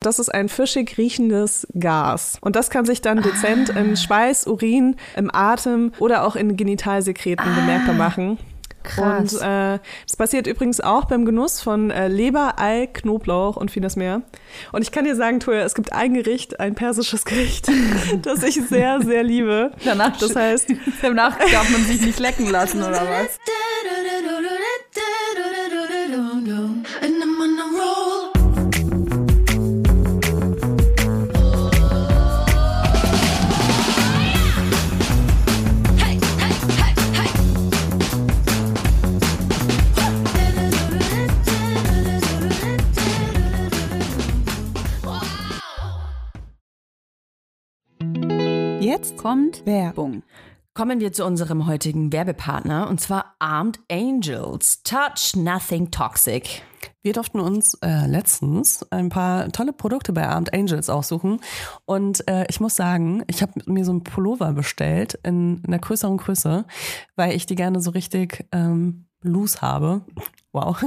Das ist ein fischig riechendes Gas. Und das kann sich dann dezent ah. in Schweiß, Urin, im Atem oder auch in Genitalsekreten ah. bemerkbar machen. Krass. Und äh, das passiert übrigens auch beim Genuss von äh, Leber, Ei, Knoblauch und vieles mehr. Und ich kann dir sagen, Toja, es gibt ein Gericht, ein persisches Gericht, das ich sehr, sehr liebe. Danach, das heißt, danach darf man sich nicht lecken lassen oder was? Jetzt kommt Werbung. Kommen wir zu unserem heutigen Werbepartner und zwar Armed Angels. Touch Nothing Toxic. Wir durften uns äh, letztens ein paar tolle Produkte bei Armed Angels aussuchen. Und äh, ich muss sagen, ich habe mir so einen Pullover bestellt in einer größeren Größe, weil ich die gerne so richtig ähm, loose habe. Wow.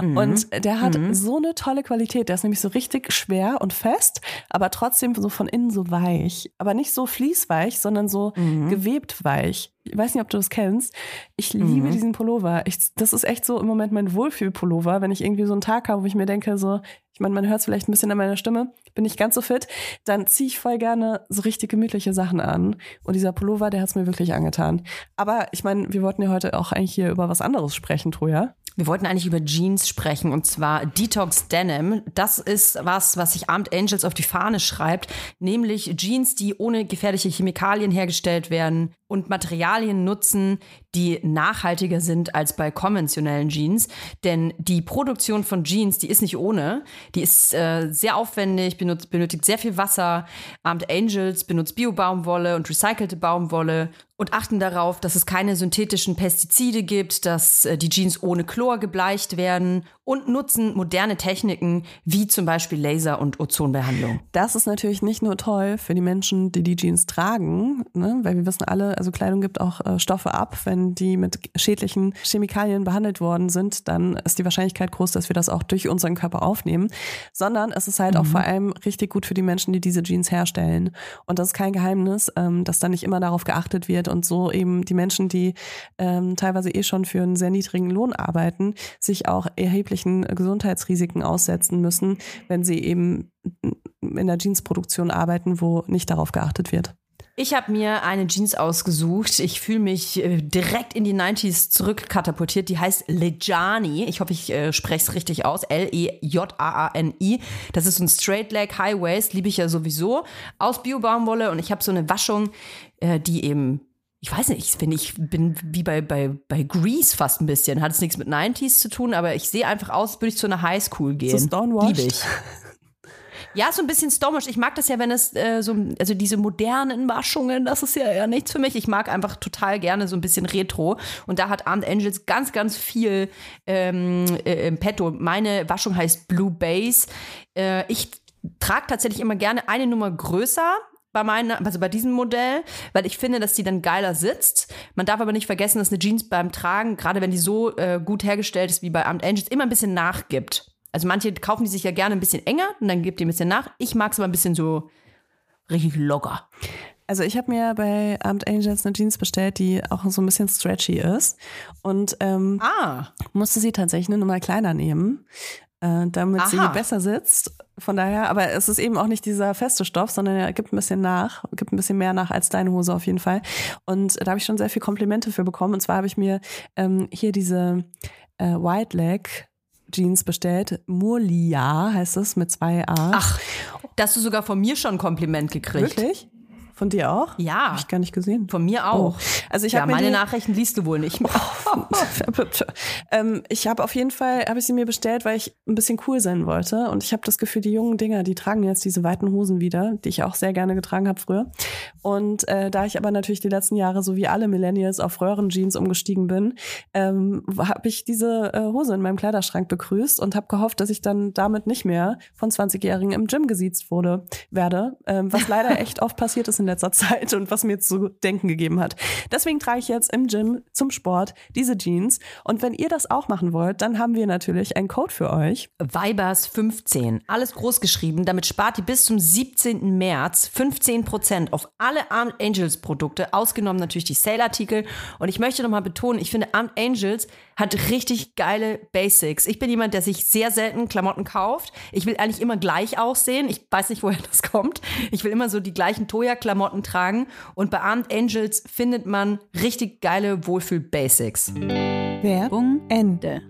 Mhm. Und der hat mhm. so eine tolle Qualität. Der ist nämlich so richtig schwer und fest, aber trotzdem so von innen so weich. Aber nicht so fließweich, sondern so mhm. gewebt weich. Ich weiß nicht, ob du das kennst. Ich liebe mhm. diesen Pullover. Ich, das ist echt so im Moment mein Wohlfühlpullover, wenn ich irgendwie so einen Tag habe, wo ich mir denke, so, ich meine, man hört es vielleicht ein bisschen an meiner Stimme, bin ich ganz so fit, dann ziehe ich voll gerne so richtig gemütliche Sachen an. Und dieser Pullover, der hat es mir wirklich angetan. Aber ich meine, wir wollten ja heute auch eigentlich hier über was anderes sprechen, Troja. Wir wollten eigentlich über Jeans sprechen und zwar Detox Denim. Das ist was, was sich Armed Angels auf die Fahne schreibt, nämlich Jeans, die ohne gefährliche Chemikalien hergestellt werden und Materialien nutzen, die nachhaltiger sind als bei konventionellen Jeans. Denn die Produktion von Jeans, die ist nicht ohne. Die ist äh, sehr aufwendig, benutzt, benötigt sehr viel Wasser. Armed Angels benutzt Bio-Baumwolle und recycelte Baumwolle und achten darauf, dass es keine synthetischen Pestizide gibt, dass äh, die Jeans ohne Chlor gebleicht werden und nutzen moderne Techniken wie zum Beispiel Laser- und Ozonbehandlung. Das ist natürlich nicht nur toll für die Menschen, die die Jeans tragen, ne? weil wir wissen alle, also Kleidung gibt auch äh, Stoffe ab. Wenn die mit schädlichen Chemikalien behandelt worden sind, dann ist die Wahrscheinlichkeit groß, dass wir das auch durch unseren Körper aufnehmen. Sondern es ist halt mhm. auch vor allem richtig gut für die Menschen, die diese Jeans herstellen. Und das ist kein Geheimnis, ähm, dass da nicht immer darauf geachtet wird und so eben die Menschen, die ähm, teilweise eh schon für einen sehr niedrigen Lohn arbeiten, sich auch erheblichen Gesundheitsrisiken aussetzen müssen, wenn sie eben in der Jeansproduktion arbeiten, wo nicht darauf geachtet wird. Ich habe mir eine Jeans ausgesucht. Ich fühle mich äh, direkt in die 90s zurückkatapultiert. Die heißt Lejani. Ich hoffe, ich äh, spreche es richtig aus. L-E-J-A-A-N-I. Das ist ein Straight Leg High Waist. Liebe ich ja sowieso. Aus Bio-Baumwolle. Und ich habe so eine Waschung, äh, die eben ich weiß nicht, ich finde, ich bin wie bei, bei, bei Grease fast ein bisschen. Hat es nichts mit 90s zu tun, aber ich sehe einfach aus, als würde ich zu einer Highschool gehen. So Liebe ich. Ja, so ein bisschen stomisch. Ich mag das ja, wenn es äh, so, also diese modernen Waschungen, das ist ja eher nichts für mich. Ich mag einfach total gerne so ein bisschen Retro. Und da hat Armed Angels ganz, ganz viel ähm, äh, im Petto. Meine Waschung heißt Blue Base. Äh, ich trage tatsächlich immer gerne eine Nummer größer bei meinen, also bei diesem Modell, weil ich finde, dass die dann geiler sitzt. Man darf aber nicht vergessen, dass eine Jeans beim Tragen, gerade wenn die so äh, gut hergestellt ist wie bei Armed Angels, immer ein bisschen nachgibt. Also manche kaufen die sich ja gerne ein bisschen enger und dann gibt die ein bisschen nach. Ich mag es aber ein bisschen so richtig locker. Also ich habe mir bei Armed Angels eine Jeans bestellt, die auch so ein bisschen stretchy ist. Und ähm, ah. musste sie tatsächlich eine Nummer kleiner nehmen, äh, damit Aha. sie besser sitzt. Von daher, aber es ist eben auch nicht dieser feste Stoff, sondern er gibt ein bisschen nach, gibt ein bisschen mehr nach als deine Hose auf jeden Fall. Und da habe ich schon sehr viel Komplimente für bekommen. Und zwar habe ich mir ähm, hier diese äh, White Leg Jeans bestellt. Murlia heißt es mit zwei A. Ach, dass du sogar von mir schon ein Kompliment gekriegt. Wirklich? Von dir auch? Ja. Habe ich gar nicht gesehen. Von mir auch. Oh. Also ich ja, meine die, Nachrichten liest du wohl nicht. Oh, ähm, ich habe auf jeden Fall, habe ich sie mir bestellt, weil ich ein bisschen cool sein wollte. Und ich habe das Gefühl, die jungen Dinger, die tragen jetzt diese weiten Hosen wieder, die ich auch sehr gerne getragen habe früher. Und äh, da ich aber natürlich die letzten Jahre, so wie alle Millennials, auf Röhrenjeans umgestiegen bin, ähm, habe ich diese äh, Hose in meinem Kleiderschrank begrüßt und habe gehofft, dass ich dann damit nicht mehr von 20-Jährigen im Gym gesiezt wurde, werde. Ähm, was leider echt oft passiert ist in in letzter Zeit und was mir zu denken gegeben hat. Deswegen trage ich jetzt im Gym zum Sport diese Jeans. Und wenn ihr das auch machen wollt, dann haben wir natürlich einen Code für euch. Vibers 15. Alles groß geschrieben. Damit spart ihr bis zum 17. März 15% auf alle Armed Angels Produkte, ausgenommen natürlich die Sale-Artikel. Und ich möchte nochmal betonen, ich finde Armed Angels hat richtig geile Basics. Ich bin jemand, der sich sehr selten Klamotten kauft. Ich will eigentlich immer gleich aussehen. Ich weiß nicht, woher das kommt. Ich will immer so die gleichen Toya-Klamotten tragen. Und bei Armed Angels findet man richtig geile Wohlfühl-Basics. Werbung Ende.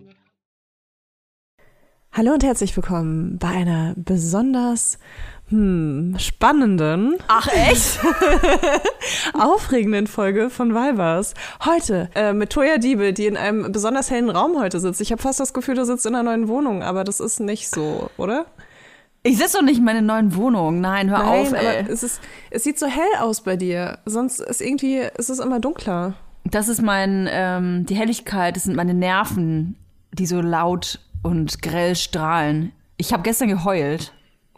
Hallo und herzlich willkommen bei einer besonders hm, spannenden, Ach echt? aufregenden Folge von Vibers. Heute äh, mit Toya Diebe, die in einem besonders hellen Raum heute sitzt. Ich habe fast das Gefühl, du sitzt in einer neuen Wohnung, aber das ist nicht so, oder? Ich sitze doch nicht in meiner neuen Wohnung. Nein, hör Nein, auf, ey. aber es, ist, es sieht so hell aus bei dir. Sonst ist irgendwie, ist es immer dunkler. Das ist mein, ähm, die Helligkeit, das sind meine Nerven, die so laut und grell strahlen. Ich habe gestern geheult.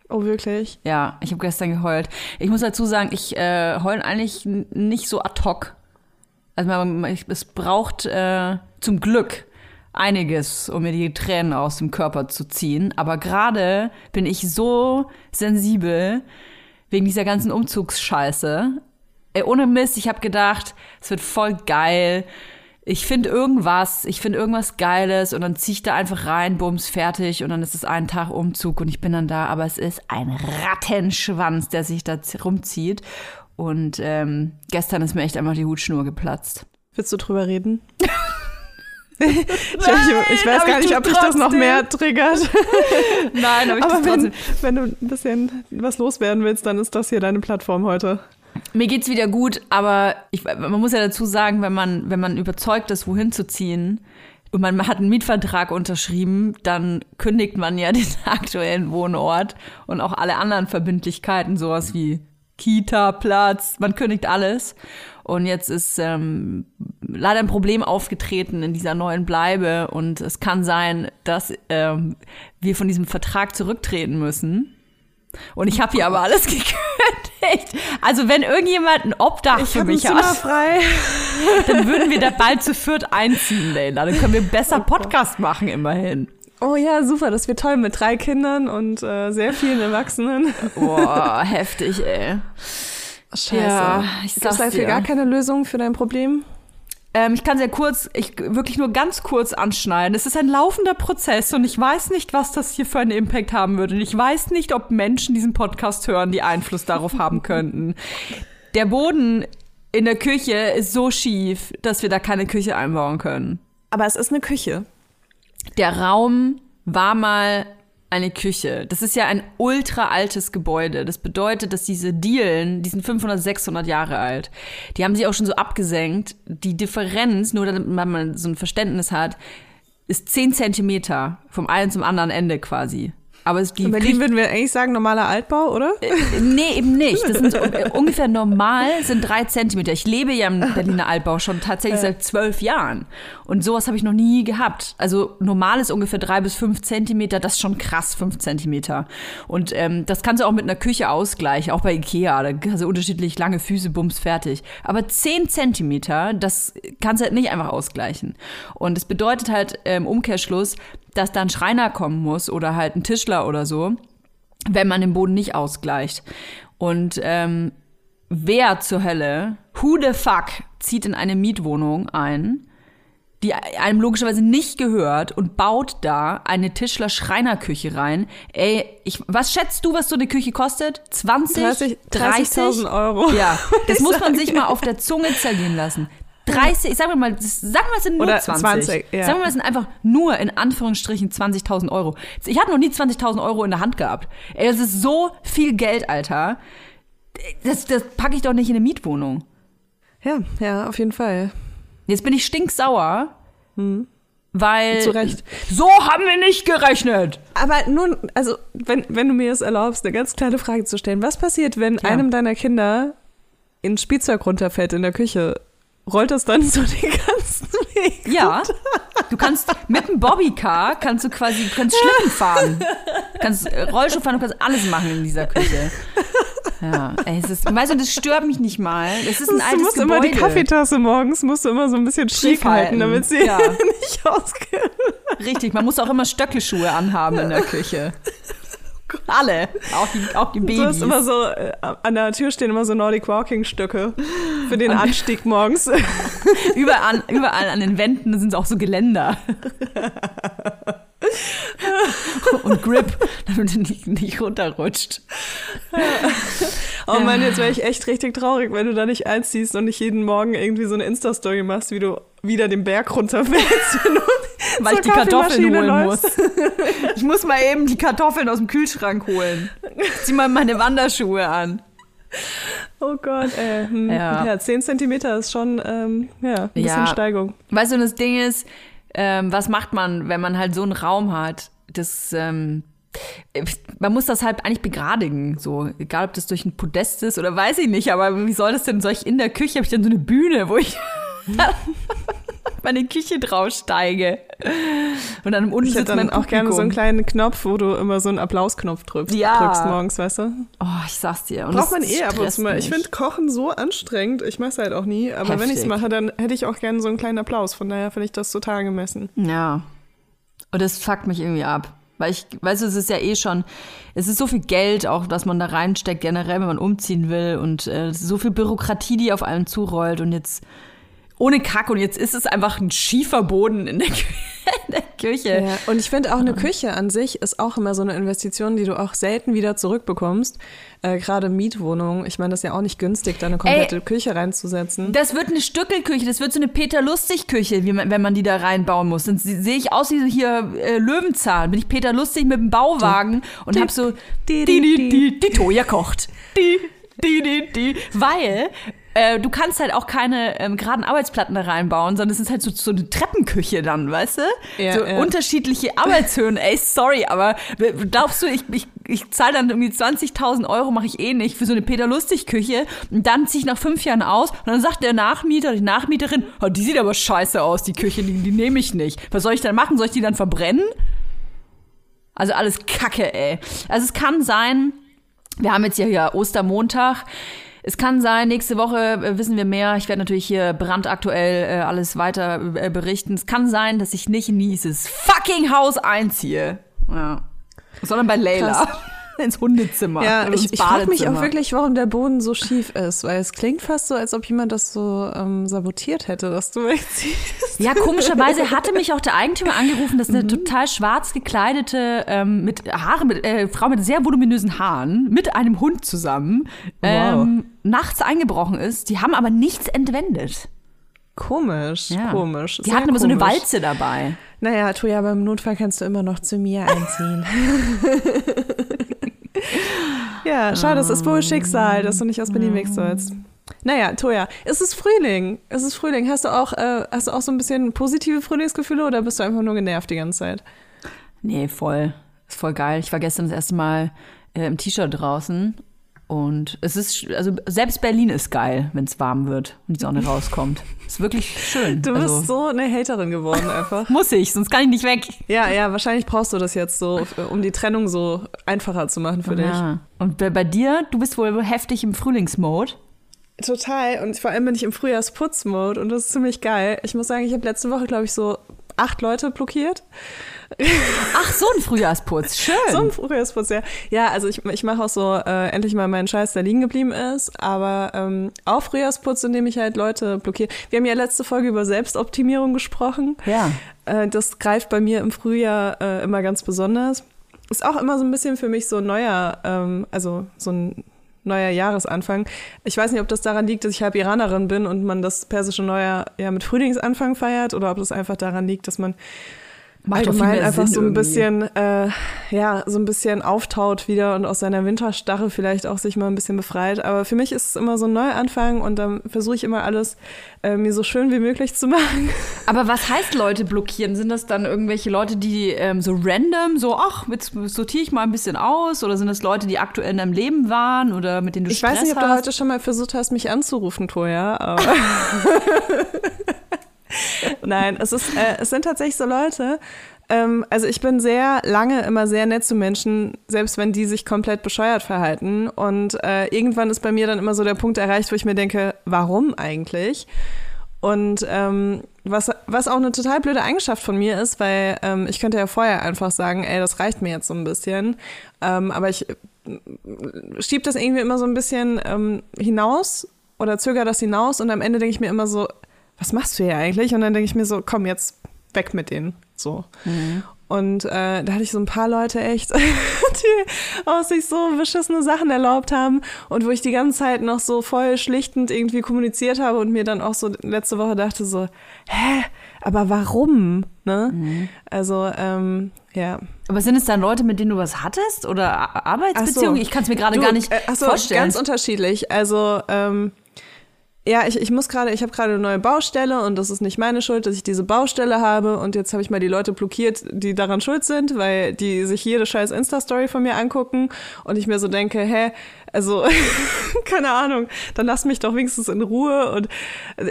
Oh, wirklich? Ja, ich habe gestern geheult. Ich muss dazu sagen, ich äh, heule eigentlich nicht so ad hoc. Also man, man- ich, es braucht äh, zum Glück einiges, um mir die Tränen aus dem Körper zu ziehen. Aber gerade bin ich so sensibel wegen dieser ganzen Umzugsscheiße. Ey, ohne Mist, ich habe gedacht, es wird voll geil. Ich finde irgendwas, ich finde irgendwas Geiles und dann zieh ich da einfach rein, bums, fertig und dann ist es ein Tag Umzug und ich bin dann da, aber es ist ein Rattenschwanz, der sich da rumzieht. Und ähm, gestern ist mir echt einfach die Hutschnur geplatzt. Willst du drüber reden? ich, ich, weiß gar ich nicht, ob dich das noch mehr triggert. Nein, aber ich Aber wenn, trotzdem. wenn du ein bisschen was loswerden willst, dann ist das hier deine Plattform heute. Mir geht's wieder gut, aber ich, man muss ja dazu sagen, wenn man, wenn man überzeugt ist, wohin zu ziehen und man hat einen Mietvertrag unterschrieben, dann kündigt man ja den aktuellen Wohnort und auch alle anderen Verbindlichkeiten, sowas wie Kita, Platz, man kündigt alles. Und jetzt ist ähm, leider ein Problem aufgetreten in dieser neuen Bleibe und es kann sein, dass ähm, wir von diesem Vertrag zurücktreten müssen. Und ich habe hier aber alles gekündigt. Also wenn irgendjemand ein Obdach Ich für habe ein mich Zimmer hat, frei. dann würden wir da bald zu viert einziehen, Leila. Dann können wir besser Podcast machen immerhin. Oh ja, super, das wird toll mit drei Kindern und äh, sehr vielen Erwachsenen. Boah, heftig, ey. Scheiße. Ja, ich Gibt es sag's dafür dir. gar keine Lösung für dein Problem? Ähm, ich kann sehr kurz, ich wirklich nur ganz kurz anschneiden. Es ist ein laufender Prozess und ich weiß nicht, was das hier für einen Impact haben würde. Und ich weiß nicht, ob Menschen diesen Podcast hören, die Einfluss darauf haben könnten. Der Boden in der Küche ist so schief, dass wir da keine Küche einbauen können. Aber es ist eine Küche. Der Raum war mal eine Küche. Das ist ja ein ultra altes Gebäude. Das bedeutet, dass diese Dielen, die sind 500, 600 Jahre alt. Die haben sich auch schon so abgesenkt. Die Differenz, nur damit man so ein Verständnis hat, ist 10 Zentimeter vom einen zum anderen Ende quasi. Aber es, die In Berlin würden wir eigentlich sagen, normaler Altbau, oder? Nee, eben nicht. Das sind so, äh, ungefähr normal sind drei Zentimeter. Ich lebe ja im Berliner Altbau schon tatsächlich seit zwölf Jahren. Und sowas habe ich noch nie gehabt. Also normal ist ungefähr drei bis fünf Zentimeter. Das ist schon krass, fünf Zentimeter. Und ähm, das kannst du auch mit einer Küche ausgleichen, auch bei Ikea. Da hast du unterschiedlich lange Füße, bums, fertig. Aber zehn Zentimeter, das kannst du halt nicht einfach ausgleichen. Und das bedeutet halt äh, im Umkehrschluss, dass da ein Schreiner kommen muss oder halt ein Tischler oder so wenn man den Boden nicht ausgleicht. Und ähm, wer zur Hölle, who the fuck, zieht in eine Mietwohnung ein, die einem logischerweise nicht gehört und baut da eine Tischler-Schreinerküche rein. Ey, ich, was schätzt du, was so eine Küche kostet? 20? 30 30.000 Euro. Ja, das muss man sich mal auf der Zunge zergehen lassen. 30, ich sag mal, das- sagen wir, es sind nur Oder 20. 20, ja. Sagen wir, es sind einfach nur in Anführungsstrichen 20.000 Euro. Ich habe noch nie 20.000 Euro in der Hand gehabt. Ey, das ist so viel Geld, Alter. Das, das packe ich doch nicht in eine Mietwohnung. Ja, ja, auf jeden Fall. Jetzt bin ich stinksauer, weil Zu Recht. so haben wir nicht gerechnet. Aber nun, also, wenn, wenn du mir es erlaubst, eine ganz kleine Frage zu stellen. Was passiert, wenn Ja. einem deiner Kinder ein Spielzeug runterfällt in der Küche? Rollt das dann so den ganzen Weg? Ja, du kannst mit dem Bobbycar kannst du quasi du kannst Schlitten fahren, du kannst äh, Rollschuh fahren, du kannst alles machen in dieser Küche. Ja, ey, es ist, weißt du, das stört mich nicht mal. Es ist ein du altes musst Gebäude. immer die Kaffeetasse morgens, musst du immer so ein bisschen Schief halten, halten. damit sie Ja. nicht ausgeht. Richtig, man muss auch immer Stöckelschuhe anhaben in der Küche. Alle, auch die, auch die Du Babys. hast immer so, äh, an der Tür stehen immer so Nordic Walking Stücke für den Anstieg morgens. überall, überall an den Wänden sind auch so Geländer. Und Grip, damit du nicht, nicht runterrutscht. Oh Mann, jetzt wäre ich echt richtig traurig, wenn du da nicht einziehst und nicht jeden Morgen irgendwie so eine Insta-Story machst, wie du wieder den Berg runterfällst. Weil ich die Kartoffeln holen läufst. muss. Ich muss mal eben die Kartoffeln aus dem Kühlschrank holen. Zieh mal meine Wanderschuhe an. Oh Gott, ey. Hm. Ja. Ja. 10 Zentimeter ist schon, ähm, ja, ein bisschen Ja. Steigung. Weißt du, das Ding ist, ähm, was macht man, wenn man halt so einen Raum hat? Das, ähm, man muss das halt eigentlich begradigen, so. Egal, ob das durch ein Podest ist oder weiß ich nicht, aber wie soll das denn? Soll ich in der Küche, habe ich dann so eine Bühne, wo ich meine Küche draufsteige? Und dann unten Ich hätte dann auch gerne so einen kleinen Knopf, wo du immer so einen Applausknopf drückst, Ja. drückst morgens, weißt du? Oh, ich sag's dir. Und Braucht man eh ab und zu mal. Ich finde Kochen so anstrengend. Ich mache es halt auch nie. Aber wenn ich es Heftig. mache, dann hätte ich auch gerne so einen kleinen Applaus. Von daher finde ich das total angemessen. Ja. Und das fuckt mich irgendwie ab. Weil ich, weißt du, es ist ja eh schon, es ist so viel Geld auch, was man da reinsteckt, generell, wenn man umziehen will und äh, es ist so viel Bürokratie, die auf einen zurollt und jetzt ohne Kack und jetzt ist es einfach ein Schieferboden in der, in der Küche. Ja, und ich finde auch eine Küche an sich ist auch immer so eine Investition, die du auch selten wieder zurückbekommst. Äh, Gerade Mietwohnungen. Ich meine, das ist ja auch nicht günstig, da eine komplette Küche reinzusetzen. Das wird eine Stückelküche, das wird so eine Peter-Lustig-Küche, wenn man die da reinbauen muss. Dann se- sehe ich aus wie hier äh, Löwenzahn. Bin ich Peter Lustig mit dem Bauwagen und hab so die, die, die, die Toja kocht. Die, die, die, die. Weil äh, du kannst halt auch keine ähm, geraden Arbeitsplatten da reinbauen, sondern es ist halt so, so eine Treppenküche dann, weißt du? Ja, so ja. unterschiedliche Arbeitshöhen. Ey, sorry, aber glaubst du, ich, ich, ich zahle dann irgendwie 20.000 Euro, mache ich eh nicht, für so eine Peter-Lustig-Küche und dann ziehe ich nach fünf Jahren aus und dann sagt der Nachmieter, die Nachmieterin, oh, die sieht aber scheiße aus, die Küche, die, die nehme ich nicht. Was soll ich dann machen? Soll ich die dann verbrennen? Also alles Kacke, ey. Also es kann sein, wir haben jetzt ja hier Ostermontag. Es kann sein, nächste Woche äh, wissen wir mehr. Ich werde natürlich hier brandaktuell äh, alles weiter äh, berichten. Es kann sein, dass ich nicht in dieses fucking Haus einziehe. Ja. Sondern bei Leila. Krass. Ins Hundezimmer. Ja, ich, ich frage mich auch wirklich, warum der Boden so schief ist, weil es klingt fast so, als ob jemand das so ähm, sabotiert hätte, dass du wegziehst. Ja, komischerweise hatte mich auch der Eigentümer angerufen, dass eine total schwarz gekleidete ähm, mit Haare, mit, äh, Frau mit sehr voluminösen Haaren mit einem Hund zusammen ähm, nachts eingebrochen ist. Die haben aber nichts entwendet. Komisch, Ja. komisch. Die hatten aber so eine komisch. Walze dabei. Naja, Toja, aber im Notfall kannst du immer noch zu mir einziehen. Ja, schade, es ist wohl Schicksal, dass du nicht aus Berlin weg sollst. Naja, Toja, es ist Frühling. Es ist Frühling. Hast du auch, äh, hast du auch so ein bisschen positive Frühlingsgefühle oder bist du einfach nur genervt die ganze Zeit? Nee, voll. Ist voll geil. Ich war gestern das erste Mal äh, im T-Shirt draußen. Und es ist, also selbst Berlin ist geil, wenn es warm wird und die Sonne rauskommt. Ist wirklich schön. Du also, bist so eine Haterin geworden einfach. Muss ich, sonst kann ich nicht weg. ja, ja, wahrscheinlich brauchst du das jetzt so, um die Trennung so einfacher zu machen für dich. Ja. Und bei, bei dir, du bist wohl heftig im Frühlingsmode. Total. Und vor allem bin ich im Frühjahrsputzmode und das ist ziemlich geil. Ich muss sagen, ich habe letzte Woche, glaube ich, so acht Leute blockiert. Ach, so ein Frühjahrsputz. Schön. So ein Frühjahrsputz, ja. Ja, also ich, ich mache auch so äh, endlich mal meinen Scheiß, der liegen geblieben ist. Aber ähm, auch Frühjahrsputz, indem ich halt Leute blockiere. Wir haben ja letzte Folge über Selbstoptimierung gesprochen. Ja. Äh, das greift bei mir im Frühjahr äh, immer ganz besonders. Ist auch immer so ein bisschen für mich so ein neuer, ähm, also so ein neuer Jahresanfang. Ich weiß nicht, ob das daran liegt, dass ich halb Iranerin bin und man das persische Neujahr ja mit Frühlingsanfang feiert oder ob das einfach daran liegt, dass man Macht allgemein einfach Sinn so ein irgendwie. bisschen, äh, ja, so ein bisschen auftaut wieder und aus seiner Winterstarre vielleicht auch sich mal ein bisschen befreit. Aber für mich ist es immer so ein Neuanfang und dann versuche ich immer alles äh, mir so schön wie möglich zu machen. Aber was heißt Leute blockieren? Sind das dann irgendwelche Leute, die ähm, so random, so, ach, jetzt sortiere ich mal ein bisschen aus? Oder sind das Leute, die aktuell in deinem Leben waren oder mit denen du Ich Stress weiß nicht, ob hast? du heute schon mal versucht hast, mich anzurufen, Toja, aber. Nein, es, ist, äh, es sind tatsächlich so Leute, Ähm, also ich bin sehr lange immer sehr nett zu Menschen, selbst wenn die sich komplett bescheuert verhalten. Und äh, irgendwann ist bei mir dann immer so der Punkt erreicht, wo ich mir denke, warum eigentlich? Und ähm, was, was auch eine total blöde Eigenschaft von mir ist, weil ähm, ich könnte ja vorher einfach sagen, ey, das reicht mir jetzt so ein bisschen. Ähm, aber ich äh, schieb das irgendwie immer so ein bisschen ähm, hinaus oder zögere das hinaus und am Ende denke ich mir immer so, was machst du hier eigentlich? Und dann denke ich mir so, komm, jetzt weg mit denen. So. Mhm. Und äh, da hatte ich so ein paar Leute echt, die aus sich so beschissene Sachen erlaubt haben und wo ich die ganze Zeit noch so voll schlichtend irgendwie kommuniziert habe und mir dann auch so letzte Woche dachte so, hä, aber warum? Ne? Mhm. Also, ähm, ja. Aber sind es dann Leute, mit denen du was hattest oder Arbeitsbeziehungen? So. Ich kann es mir gerade gar nicht äh, so, vorstellen. Ganz unterschiedlich. Also, ähm, ja, ich, ich muss gerade, ich habe gerade eine neue Baustelle und das ist nicht meine Schuld, dass ich diese Baustelle habe. Und jetzt habe ich mal die Leute blockiert, die daran schuld sind, weil die sich jede scheiß Insta-Story von mir angucken. Und ich mir so denke, hä, also keine Ahnung, dann lass mich doch wenigstens in Ruhe. Und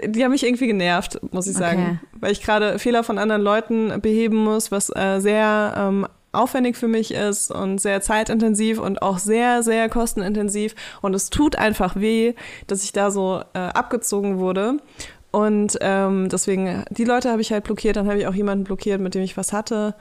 die haben mich irgendwie genervt, muss ich sagen, okay. weil ich gerade Fehler von anderen Leuten beheben muss, was äh, sehr ähm, aufwendig für mich ist und sehr zeitintensiv und auch sehr, sehr kostenintensiv. Und es tut einfach weh, dass ich da so äh, abgezogen wurde. Und ähm, deswegen, die Leute habe ich halt blockiert. Dann habe ich auch jemanden blockiert, mit dem ich was hatte,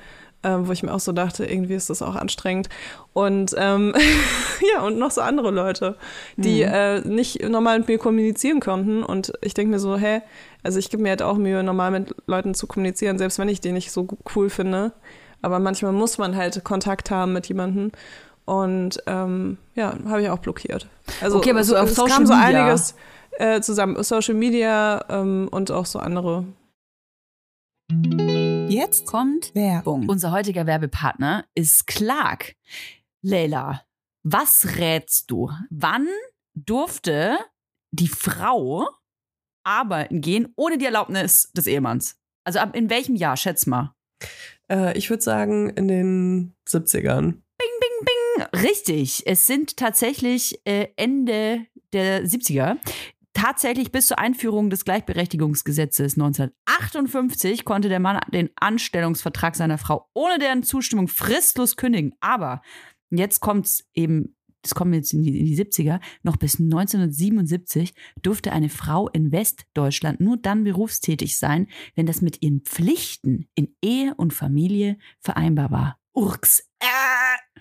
äh, wo ich mir auch so dachte, irgendwie ist das auch anstrengend. Und ähm, ja, und noch so andere Leute, die mhm. äh, nicht normal mit mir kommunizieren konnten. Und ich denke mir so, hä, also ich gebe mir halt auch Mühe, normal mit Leuten zu kommunizieren, selbst wenn ich die nicht so cool finde. Aber manchmal muss man halt Kontakt haben mit jemandem. Und ähm, ja, habe ich auch blockiert. Also okay, aber so auf es Social kam so Media. einiges äh, zusammen. Social Media ähm, und auch so andere. Jetzt kommt Werbung. Unser heutiger Werbepartner ist Clark. Leila, was rätst du? Wann durfte die Frau arbeiten gehen ohne die Erlaubnis des Ehemanns? Also ab in welchem Jahr, schätz mal? Äh, ich würde sagen in den 70ern. Bing, bing, bing. Richtig. Es sind tatsächlich äh, Ende der 70er. Tatsächlich bis zur Einführung des Gleichberechtigungsgesetzes 1958 konnte der Mann den Anstellungsvertrag seiner Frau ohne deren Zustimmung fristlos kündigen. Aber jetzt kommt es eben das kommen jetzt in die, in die 70er, noch bis 1977 durfte eine Frau in Westdeutschland nur dann berufstätig sein, wenn das mit ihren Pflichten in Ehe und Familie vereinbar war. Urks. Äh.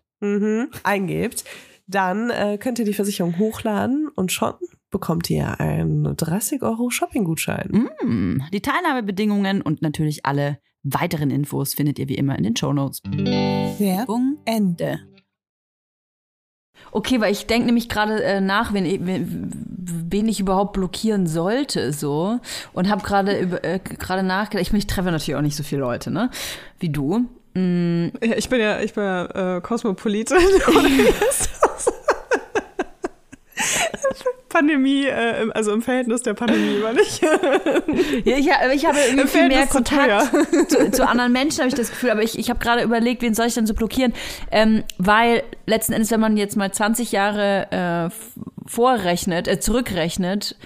mhm, eingebt, dann äh, könnt ihr die Versicherung hochladen und schon bekommt ihr einen 30 Euro Shopping-Gutschein. Mm, die Teilnahmebedingungen und natürlich alle weiteren Infos findet ihr wie immer in den Show Notes. Werbung Ende. Okay, weil ich denke nämlich gerade äh, nach, wen, wen, wen ich überhaupt blockieren sollte, so. Und habe gerade äh, gerade nachgedacht. Ich, ich treffe natürlich auch nicht so viele Leute, ne? Wie du. Mm. Ja, ich bin ja, ich bin ja äh, Kosmopolitin. Pandemie, äh, also im Verhältnis der Pandemie, weil ich. ja, ich, ich habe irgendwie viel mehr Kontakt zu, zu, zu, anderen Menschen, habe ich das Gefühl. Aber ich, ich habe gerade überlegt, wen soll ich denn so blockieren? Ähm, weil letzten Endes, wenn man jetzt mal 20 Jahre äh, vorrechnet, äh, zurückrechnet,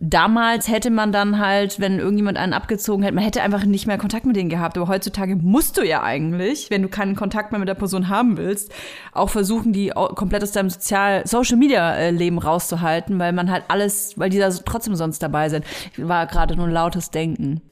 Damals hätte man dann halt, wenn irgendjemand einen abgezogen hätte, man hätte einfach nicht mehr Kontakt mit denen gehabt. Aber heutzutage musst du ja eigentlich, wenn du keinen Kontakt mehr mit der Person haben willst, auch versuchen, die komplett aus deinem Sozial Social Media äh, Leben rauszuhalten, weil man halt alles, weil die da trotzdem sonst dabei sind. War gerade nur ein lautes Denken.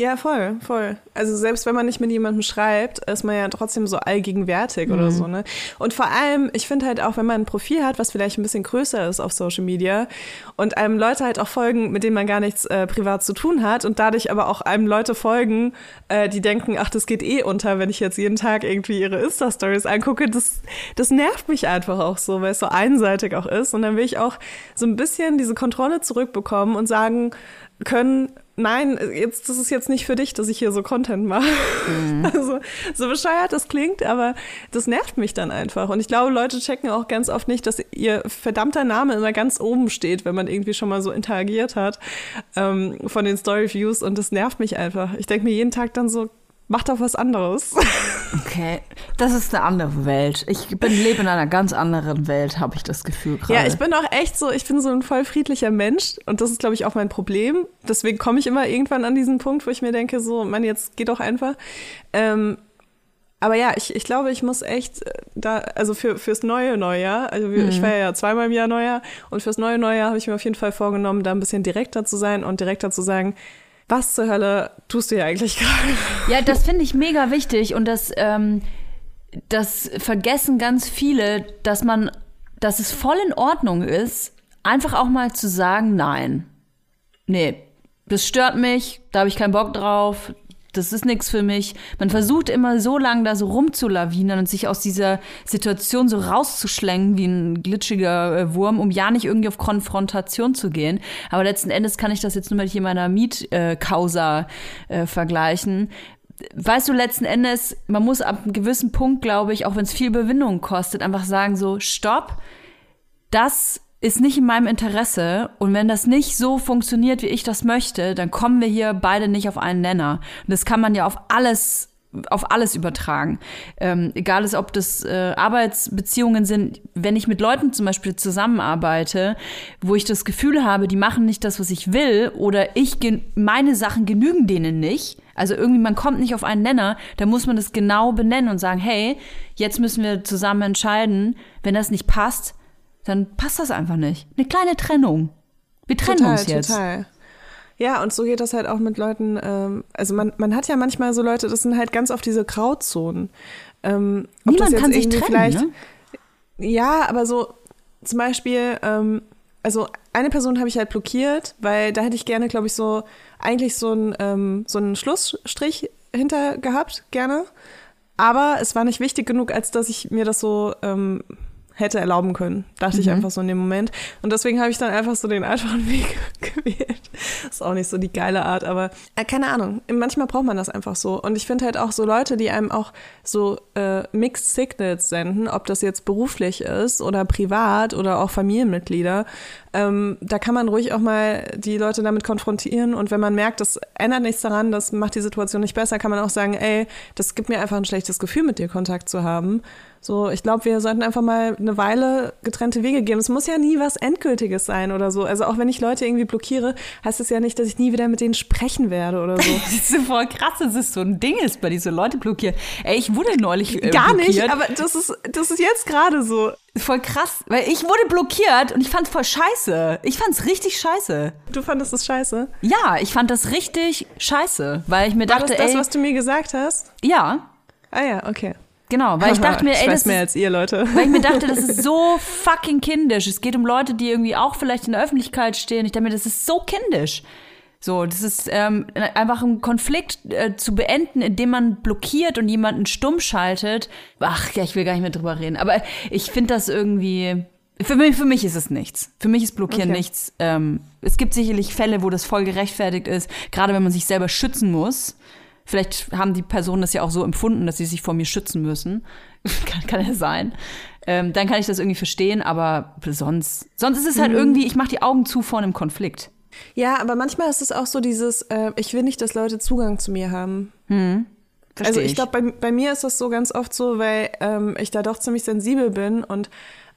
Ja, voll, voll. Also selbst wenn man nicht mit jemandem schreibt, ist man ja trotzdem so allgegenwärtig mhm. oder so, ne? Und vor allem, ich finde halt auch, wenn man ein Profil hat, was vielleicht ein bisschen größer ist auf Social Media und einem Leute halt auch folgen, mit denen man gar nichts äh, privat zu tun hat und dadurch aber auch einem Leute folgen, äh, die denken, ach, das geht eh unter, wenn ich jetzt jeden Tag irgendwie ihre Insta-Stories angucke, das, das nervt mich einfach auch so, weil es so einseitig auch ist. Und dann will ich auch so ein bisschen diese Kontrolle zurückbekommen und sagen können, nein, jetzt, das ist jetzt nicht für dich, dass ich hier so Content mache. Mhm. Also, so bescheuert das klingt, aber das nervt mich dann einfach. Und ich glaube, Leute checken auch ganz oft nicht, dass ihr verdammter Name immer ganz oben steht, wenn man irgendwie schon mal so interagiert hat ähm, von den Story Views. Und das nervt mich einfach. Ich denke mir jeden Tag dann so, mach doch was anderes. Okay, das ist eine andere Welt. Ich bin lebe in einer ganz anderen Welt, habe ich das Gefühl gerade. Ja, ich bin auch echt so, ich bin so ein voll friedlicher Mensch und das ist, glaube ich, auch mein Problem. Deswegen komme ich immer irgendwann an diesen Punkt, wo ich mir denke, so, man, jetzt geht doch einfach. Ähm, aber ja, ich, ich glaube, ich muss echt äh, da, also für, fürs neue Neujahr, also mhm. ich war ja zweimal im Jahr Neujahr und fürs neue Neujahr habe ich mir auf jeden Fall vorgenommen, da ein bisschen direkter zu sein und direkter zu sagen, was zur Hölle tust du hier eigentlich gerade? Ja, das finde ich mega wichtig und das, ähm, das vergessen ganz viele, dass man, dass es voll in Ordnung ist, einfach auch mal zu sagen, nein. Nee, das stört mich, da habe ich keinen Bock drauf, das ist nichts für mich. Man versucht immer so lange da so rumzulawinen und sich aus dieser Situation so rauszuschlängen wie ein glitschiger äh, Wurm, um ja nicht irgendwie auf Konfrontation zu gehen. Aber letzten Endes kann ich das jetzt nur mit hier meiner Mietkausa äh, vergleichen. Weißt du, letzten Endes, man muss ab einem gewissen Punkt, glaube ich, auch wenn es viel Bewindung kostet, einfach sagen so, stopp, das ist nicht in meinem Interesse und wenn das nicht so funktioniert, wie ich das möchte, dann kommen wir hier beide nicht auf einen Nenner. Und das kann man ja auf alles auf alles übertragen. Ähm, egal ist, ob das äh, Arbeitsbeziehungen sind, wenn ich mit Leuten zum Beispiel zusammenarbeite, wo ich das Gefühl habe, die machen nicht das, was ich will, oder ich meine Sachen genügen denen nicht. Also irgendwie, man kommt nicht auf einen Nenner, da muss man das genau benennen und sagen, hey, jetzt müssen wir zusammen entscheiden, wenn das nicht passt, dann passt das einfach nicht. Eine kleine Trennung. Wir trennen total, uns jetzt. Total. Ja, und so geht das halt auch mit Leuten, ähm, also man, man hat ja manchmal so Leute, das sind halt ganz oft diese Grauzonen. Ähm, Niemand kann sich trennen, ne? Ja, aber so zum Beispiel, ähm, also eine Person habe ich halt blockiert, weil da hätte ich gerne, glaube ich, so eigentlich so einen ähm, so einen Schlussstrich hinter gehabt, gerne. Aber es war nicht wichtig genug, als dass ich mir das so ähm, hätte erlauben können. Dachte mhm. ich einfach so in dem Moment. Und deswegen habe ich dann einfach so den einfachen Weg gewählt. Ist auch nicht so die geile Art, aber äh, keine Ahnung. Manchmal braucht man das einfach so. Und ich finde halt auch so Leute, die einem auch so äh, Mixed Signals senden, ob das jetzt beruflich ist oder privat oder auch Familienmitglieder, ähm, da kann man ruhig auch mal die Leute damit konfrontieren und wenn man merkt, das ändert nichts daran, das macht die Situation nicht besser, kann man auch sagen, ey, das gibt mir einfach ein schlechtes Gefühl, mit dir Kontakt zu haben. So, ich glaube, wir sollten einfach mal eine Weile getrennte Wege gehen. Es muss ja nie was Endgültiges sein oder so. Also auch wenn ich Leute irgendwie blockiere, heißt es ja nicht, dass ich nie wieder mit denen sprechen werde oder so. das ist voll krass, dass es so ein Ding ist, bei diese Leute blockieren. Ey, ich wurde neulich äh, Gar blockiert. nicht, aber das ist, das ist jetzt gerade so. Voll krass, weil ich wurde blockiert und ich fand's voll scheiße. Ich fand's richtig scheiße. Du fandest es scheiße? Ja, ich fand das richtig scheiße, weil ich mir War dachte, das das, ey, was du mir gesagt hast? ja, Ah ja, okay. Genau, weil ich dachte mir, ey, ich weiß das mehr ist, als ihr, Leute. weil ich mir dachte, das ist so fucking kindisch. Es geht um Leute, die irgendwie auch vielleicht in der Öffentlichkeit stehen. Ich dachte mir, das ist so kindisch. So, das ist ähm, einfach ein Konflikt äh, zu beenden, indem man blockiert und jemanden stumm schaltet. Ach, ja, ich will gar nicht mehr drüber reden. Aber ich finde das irgendwie. Für mich, für mich ist es nichts. Für mich ist Blockieren Okay. nichts. Ähm, es gibt sicherlich Fälle, wo das voll gerechtfertigt ist, gerade wenn man sich selber schützen muss. Vielleicht haben die Personen das ja auch so empfunden, dass sie sich vor mir schützen müssen. kann, kann ja sein. Ähm, dann kann ich das irgendwie verstehen, aber sonst, sonst ist es Mhm. halt irgendwie, ich mache die Augen zu vor einem Konflikt. Ja, aber manchmal ist es auch so dieses, äh, ich will nicht, dass Leute Zugang zu mir haben. Versteh also ich glaube, bei, bei mir ist das so ganz oft so, weil ähm, ich da doch ziemlich sensibel bin und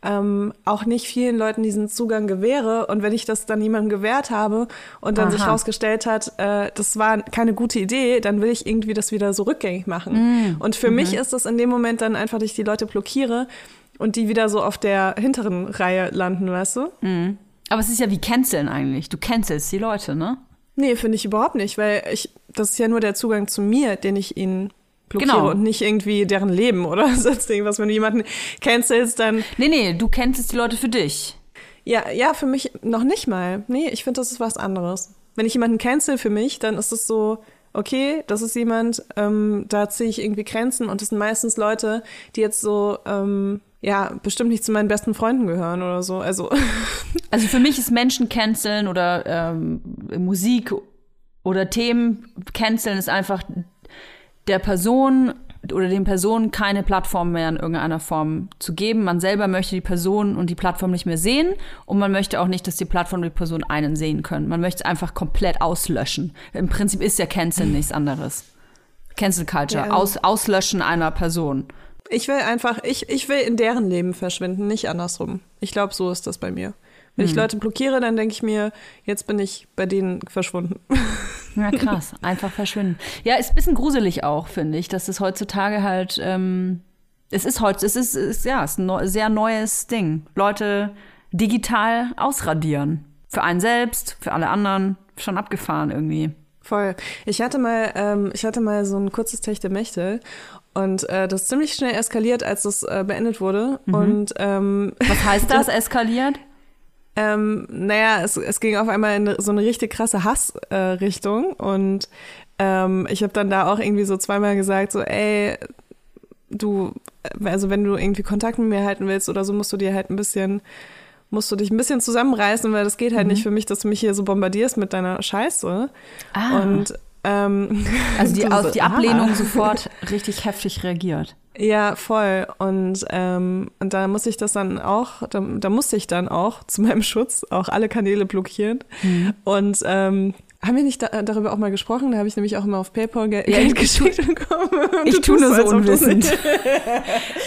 ähm, auch nicht vielen Leuten diesen Zugang gewähre. Und wenn ich das dann jemandem gewährt habe und dann sich Aha. herausgestellt hat, äh, das war keine gute Idee, dann will ich irgendwie das wieder so rückgängig machen. Und für mich ist das in dem Moment dann einfach, dass ich die Leute blockiere und die wieder so auf der hinteren Reihe landen, weißt du? Aber es ist ja wie canceln eigentlich. Du cancelst die Leute, ne? Nee, finde ich überhaupt nicht, weil ich, das ist ja nur der Zugang zu mir, den ich ihnen blockiere Genau. und nicht irgendwie deren Leben oder sonst irgendwas. Wenn du jemanden cancelst, dann, Nee, nee, du cancelst die Leute für dich. ja, ja, für mich noch nicht mal. Nee, ich finde, das ist was anderes. Wenn ich jemanden cancel für mich, dann ist es so, okay, das ist jemand, ähm, da ziehe ich irgendwie Grenzen und das sind meistens Leute, die jetzt so, ähm, ja, bestimmt nicht zu meinen besten Freunden gehören oder so. Also, Also für mich ist Menschen canceln oder ähm, Musik oder Themen canceln ist einfach der Person oder den Personen keine Plattform mehr in irgendeiner Form zu geben. Man selber möchte die Person und die Plattform nicht mehr sehen und man möchte auch nicht, dass die Plattform und die Person einen sehen können. Man möchte es einfach komplett auslöschen. Im Prinzip ist ja Cancel nichts anderes. Cancel Culture, Ja. aus, auslöschen einer Person. Ich will einfach, ich, ich will in deren Leben verschwinden, nicht andersrum. Ich glaube, so ist das bei mir. Wenn ich Leute blockiere, dann denke ich mir, jetzt bin ich bei denen verschwunden. Ja, krass. Einfach verschwinden. Ja, ist ein bisschen gruselig auch, finde ich, dass es heutzutage halt, ähm, es ist heute, es ist, ist ja, es ist ein neu, sehr neues Ding. Leute digital ausradieren. Für einen selbst, für alle anderen. Schon abgefahren irgendwie. Voll. Ich hatte mal, ähm, ich hatte mal so ein kurzes Techtelmechtel und äh, das ist ziemlich schnell eskaliert, als das äh, beendet wurde. Und ähm, Was heißt das? Eskaliert? Ähm, naja, es, es ging auf einmal in so eine richtig krasse Hassrichtung äh, und ähm, ich habe dann da auch irgendwie so zweimal gesagt, so ey, du, also wenn du irgendwie Kontakt mit mir halten willst oder so, musst du dir halt ein bisschen, musst du dich ein bisschen zusammenreißen, weil das geht halt nicht für mich, dass du mich hier so bombardierst mit deiner Scheiße. Ah. Und ähm, Also die, auf die ah. Ablehnung sofort richtig heftig reagiert. Ja, voll. Und, ähm, und da muss ich das dann auch, da, da musste ich dann auch zu meinem Schutz auch alle Kanäle blockieren. Und ähm, haben wir nicht da, darüber auch mal gesprochen? Da habe ich nämlich auch immer auf PayPal Geld, Ja, ich- geschickt bekommen. Ich tue nur so unwissend.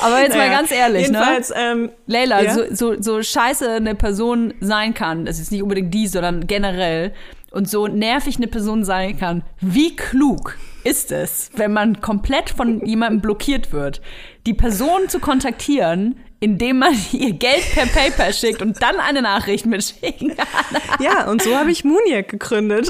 Aber jetzt mal Naja, ganz ehrlich, ne? Ähm, Leila, Ja? so, so, so scheiße eine Person sein kann, das ist nicht unbedingt die, sondern generell, und so nervig eine Person sein kann, wie klug ist es, wenn man komplett von jemandem blockiert wird, die Person zu kontaktieren, indem man ihr Geld per PayPal schickt und dann eine Nachricht mitschicken. ja, und so habe ich Mooniac gegründet.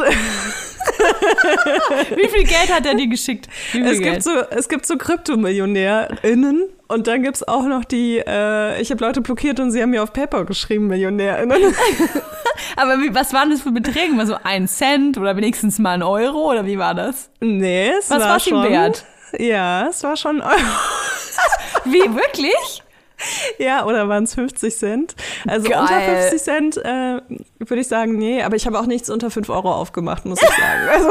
Wie viel Geld hat er dir geschickt? Es Geld? gibt so, es gibt so KryptomillionärInnen und dann gibt's auch noch die, äh, ich habe Leute blockiert und sie haben mir auf PayPal geschrieben, MillionärInnen. Aber wie, was waren das für Beträge? Mal so ein Cent oder wenigstens mal ein Euro oder wie war das? Nee, es Was war ihm schon. wert? Ja, es war schon Euro. Wie, wirklich? Ja, oder waren es 50 Cent? Also Geil. unter 50 Cent äh, würde ich sagen, nee, aber ich habe auch nichts unter 5 Euro aufgemacht, muss ich sagen. Also,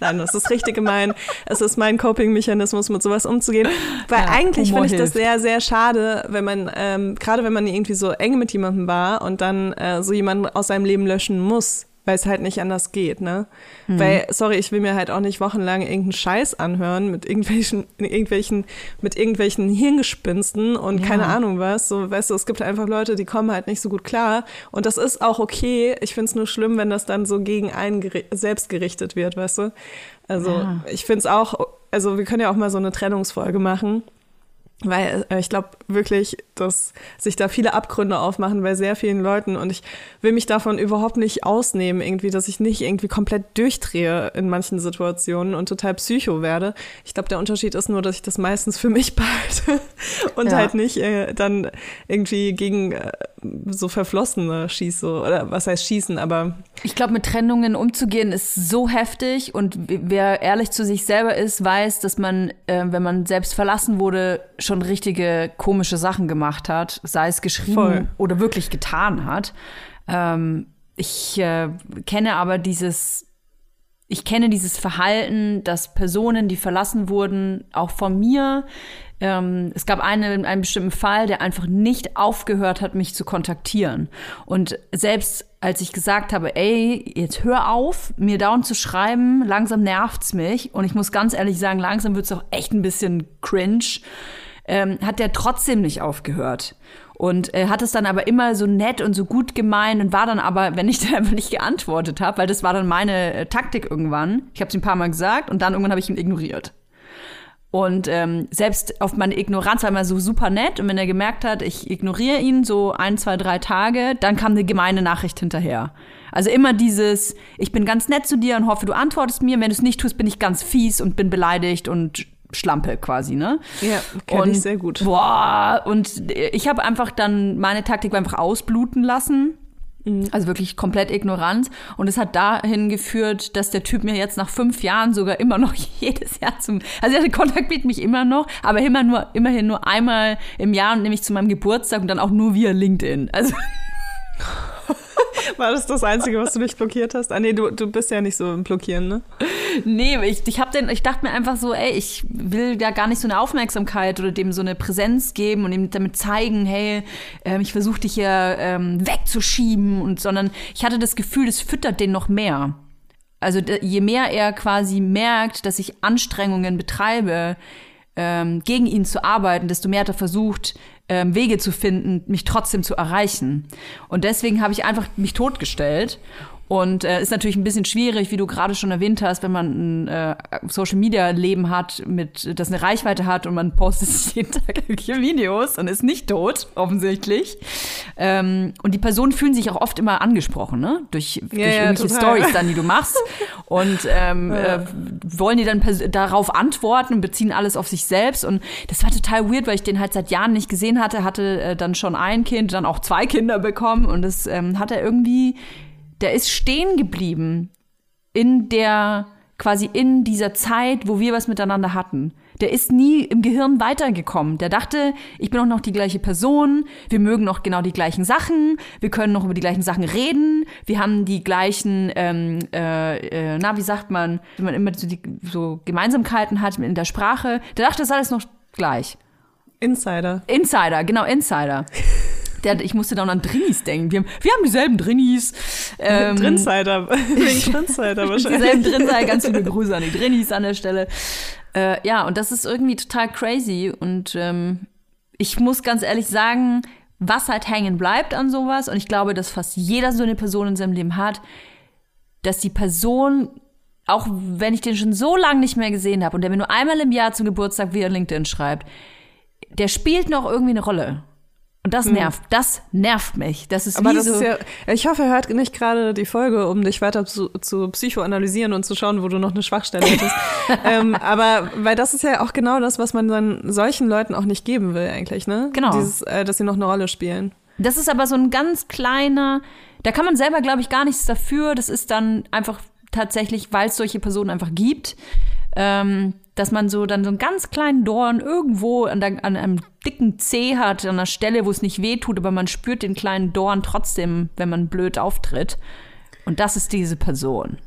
nein, das ist richtig gemein. Es ist mein Coping-Mechanismus, mit sowas umzugehen. Weil Ja, eigentlich finde ich das sehr, sehr schade, wenn man, ähm, gerade wenn man irgendwie so eng mit jemandem war und dann äh, so jemanden aus seinem Leben löschen muss. Weil es halt nicht anders geht, ne? Mhm. Weil, sorry, ich will mir halt auch nicht wochenlang irgendeinen Scheiß anhören mit irgendwelchen, irgendwelchen, mit irgendwelchen Hirngespinsten und Ja. keine Ahnung was. So, weißt du, es gibt einfach Leute, die kommen halt nicht so gut klar. Und das ist auch okay. Ich finde es nur schlimm, wenn das dann so gegen einen selbst gerichtet wird, weißt du? Also, Ja. ich finde es auch, also wir können ja auch mal so eine Trennungsfolge machen. Weil äh, ich glaube wirklich, dass sich da viele Abgründe aufmachen bei sehr vielen Leuten und ich will mich davon überhaupt nicht ausnehmen, irgendwie, dass ich nicht irgendwie komplett durchdrehe in manchen Situationen und total psycho werde. Ich glaube, der Unterschied ist nur, dass ich das meistens für mich behalte und ja. halt nicht äh, dann irgendwie gegen äh, so Verflossene schieße oder was heißt schießen, aber ich glaube, mit Trennungen umzugehen ist so heftig und wer ehrlich zu sich selber ist, weiß, dass man, äh, wenn man selbst verlassen wurde, schon richtige komische Sachen gemacht hat, sei es geschrieben Voll. oder wirklich getan hat. Ähm, ich äh, kenne aber dieses, ich kenne dieses Verhalten, dass Personen, die verlassen wurden, auch von mir, ähm, es gab einen, einen bestimmten Fall, der einfach nicht aufgehört hat, mich zu kontaktieren. Und selbst als ich gesagt habe, ey, jetzt hör auf, mir down zu schreiben, langsam nervt's mich. Und ich muss ganz ehrlich sagen, langsam wird's auch echt ein bisschen cringe ähm, hat der trotzdem nicht aufgehört. Und er hat es dann aber immer so nett und so gut gemeint und war dann aber, wenn ich dann einfach nicht geantwortet habe, weil das war dann meine äh, Taktik irgendwann. Ich habe es ein paar Mal gesagt und dann irgendwann habe ich ihn ignoriert. Und ähm, selbst auf meine Ignoranz war immer so super nett. Und wenn er gemerkt hat, ich ignoriere ihn so ein, zwei, drei Tage, dann kam eine gemeine Nachricht hinterher. Also immer dieses, ich bin ganz nett zu dir und hoffe, du antwortest mir. Wenn du es nicht tust, bin ich ganz fies und bin beleidigt und Schlampe quasi, ne? Ja, kenne ich sehr gut. Boah, und ich habe einfach dann, meine Taktik einfach ausbluten lassen. Mhm. Also wirklich komplett ignorant. Und es hat dahin geführt, dass der Typ mir jetzt nach fünf Jahren sogar immer noch jedes Jahr zum, also er kontaktiert mich immer noch, aber immer nur, immerhin nur einmal im Jahr und nämlich zu meinem Geburtstag und dann auch nur via LinkedIn. Also War das das Einzige, was du nicht blockiert hast? Ah, nee, du, du bist ja nicht so im Blockieren, ne? Nee, ich, ich, hab den, ich dachte mir einfach so, ey, ich will da gar nicht so eine Aufmerksamkeit oder dem so eine Präsenz geben und ihm damit zeigen, hey, ähm, ich versuche dich hier ähm, wegzuschieben und sondern ich hatte das Gefühl, das füttert den noch mehr. Also je mehr er quasi merkt, dass ich Anstrengungen betreibe, ähm, gegen ihn zu arbeiten, desto mehr hat er versucht, ähm, Wege zu finden, mich trotzdem zu erreichen. Und deswegen habe ich einfach mich totgestellt und äh, ist natürlich ein bisschen schwierig, wie du gerade schon erwähnt hast, wenn man ein äh, Social Media Leben hat, mit das eine Reichweite hat und man postet jeden Tag irgendwelche Videos und ist nicht tot, offensichtlich. Ähm, und die Personen fühlen sich auch oft immer angesprochen, ne? Durch, ja, durch ja, irgendwelche Stories dann, die du machst. Und ähm, ja. äh, wollen die dann darauf antworten und beziehen alles auf sich selbst. Und das war total weird, weil ich den halt seit Jahren nicht gesehen hatte, hatte äh, dann schon ein Kind, dann auch zwei Kinder bekommen und das ähm, hat er irgendwie der ist stehen geblieben in der, quasi in dieser Zeit, wo wir was miteinander hatten. Der ist nie im Gehirn weitergekommen. Der dachte, ich bin auch noch die gleiche Person, wir mögen noch genau die gleichen Sachen, wir können noch über die gleichen Sachen reden, wir haben die gleichen, ähm, äh, äh, na, wie sagt man, wenn man immer so, die, so Gemeinsamkeiten hat in der Sprache. Der dachte, das ist alles noch gleich. Insider. Insider, genau, Insider. Der, ich musste da an Drinis denken. Wir haben, wir haben dieselben Drinis. Ähm, Drinsider. Wegen Drinsider wahrscheinlich. dieselben Drinsider. Ganz viele Grüße an die Drinis an der Stelle. Äh, ja, und das ist irgendwie total crazy. Und ähm, ich muss ganz ehrlich sagen, was halt hängen bleibt an sowas, und ich glaube, dass fast jeder so eine Person in seinem Leben hat, dass die Person, auch wenn ich den schon so lange nicht mehr gesehen habe und der mir nur einmal im Jahr zum Geburtstag via LinkedIn schreibt, der spielt noch irgendwie eine Rolle. Und das nervt, das nervt mich. Das ist Aber das so ist ja, ich hoffe, er hört nicht gerade die Folge, um dich weiter zu, zu psychoanalysieren und zu schauen, wo du noch eine Schwachstelle hättest. ähm, aber weil das ist ja auch genau das, was man dann solchen Leuten auch nicht geben will, eigentlich, ne? Genau. Dieses, äh, dass sie noch eine Rolle spielen. Das ist aber so ein ganz kleiner, da kann man selber, glaube ich, gar nichts dafür. Das ist dann einfach tatsächlich, weil es solche Personen einfach gibt. Ähm, dass man so dann so einen ganz kleinen Dorn irgendwo an, der, an einem dicken Zeh hat, an einer Stelle, wo es nicht weh tut, aber man spürt den kleinen Dorn trotzdem, wenn man blöd auftritt. Und das ist diese Person.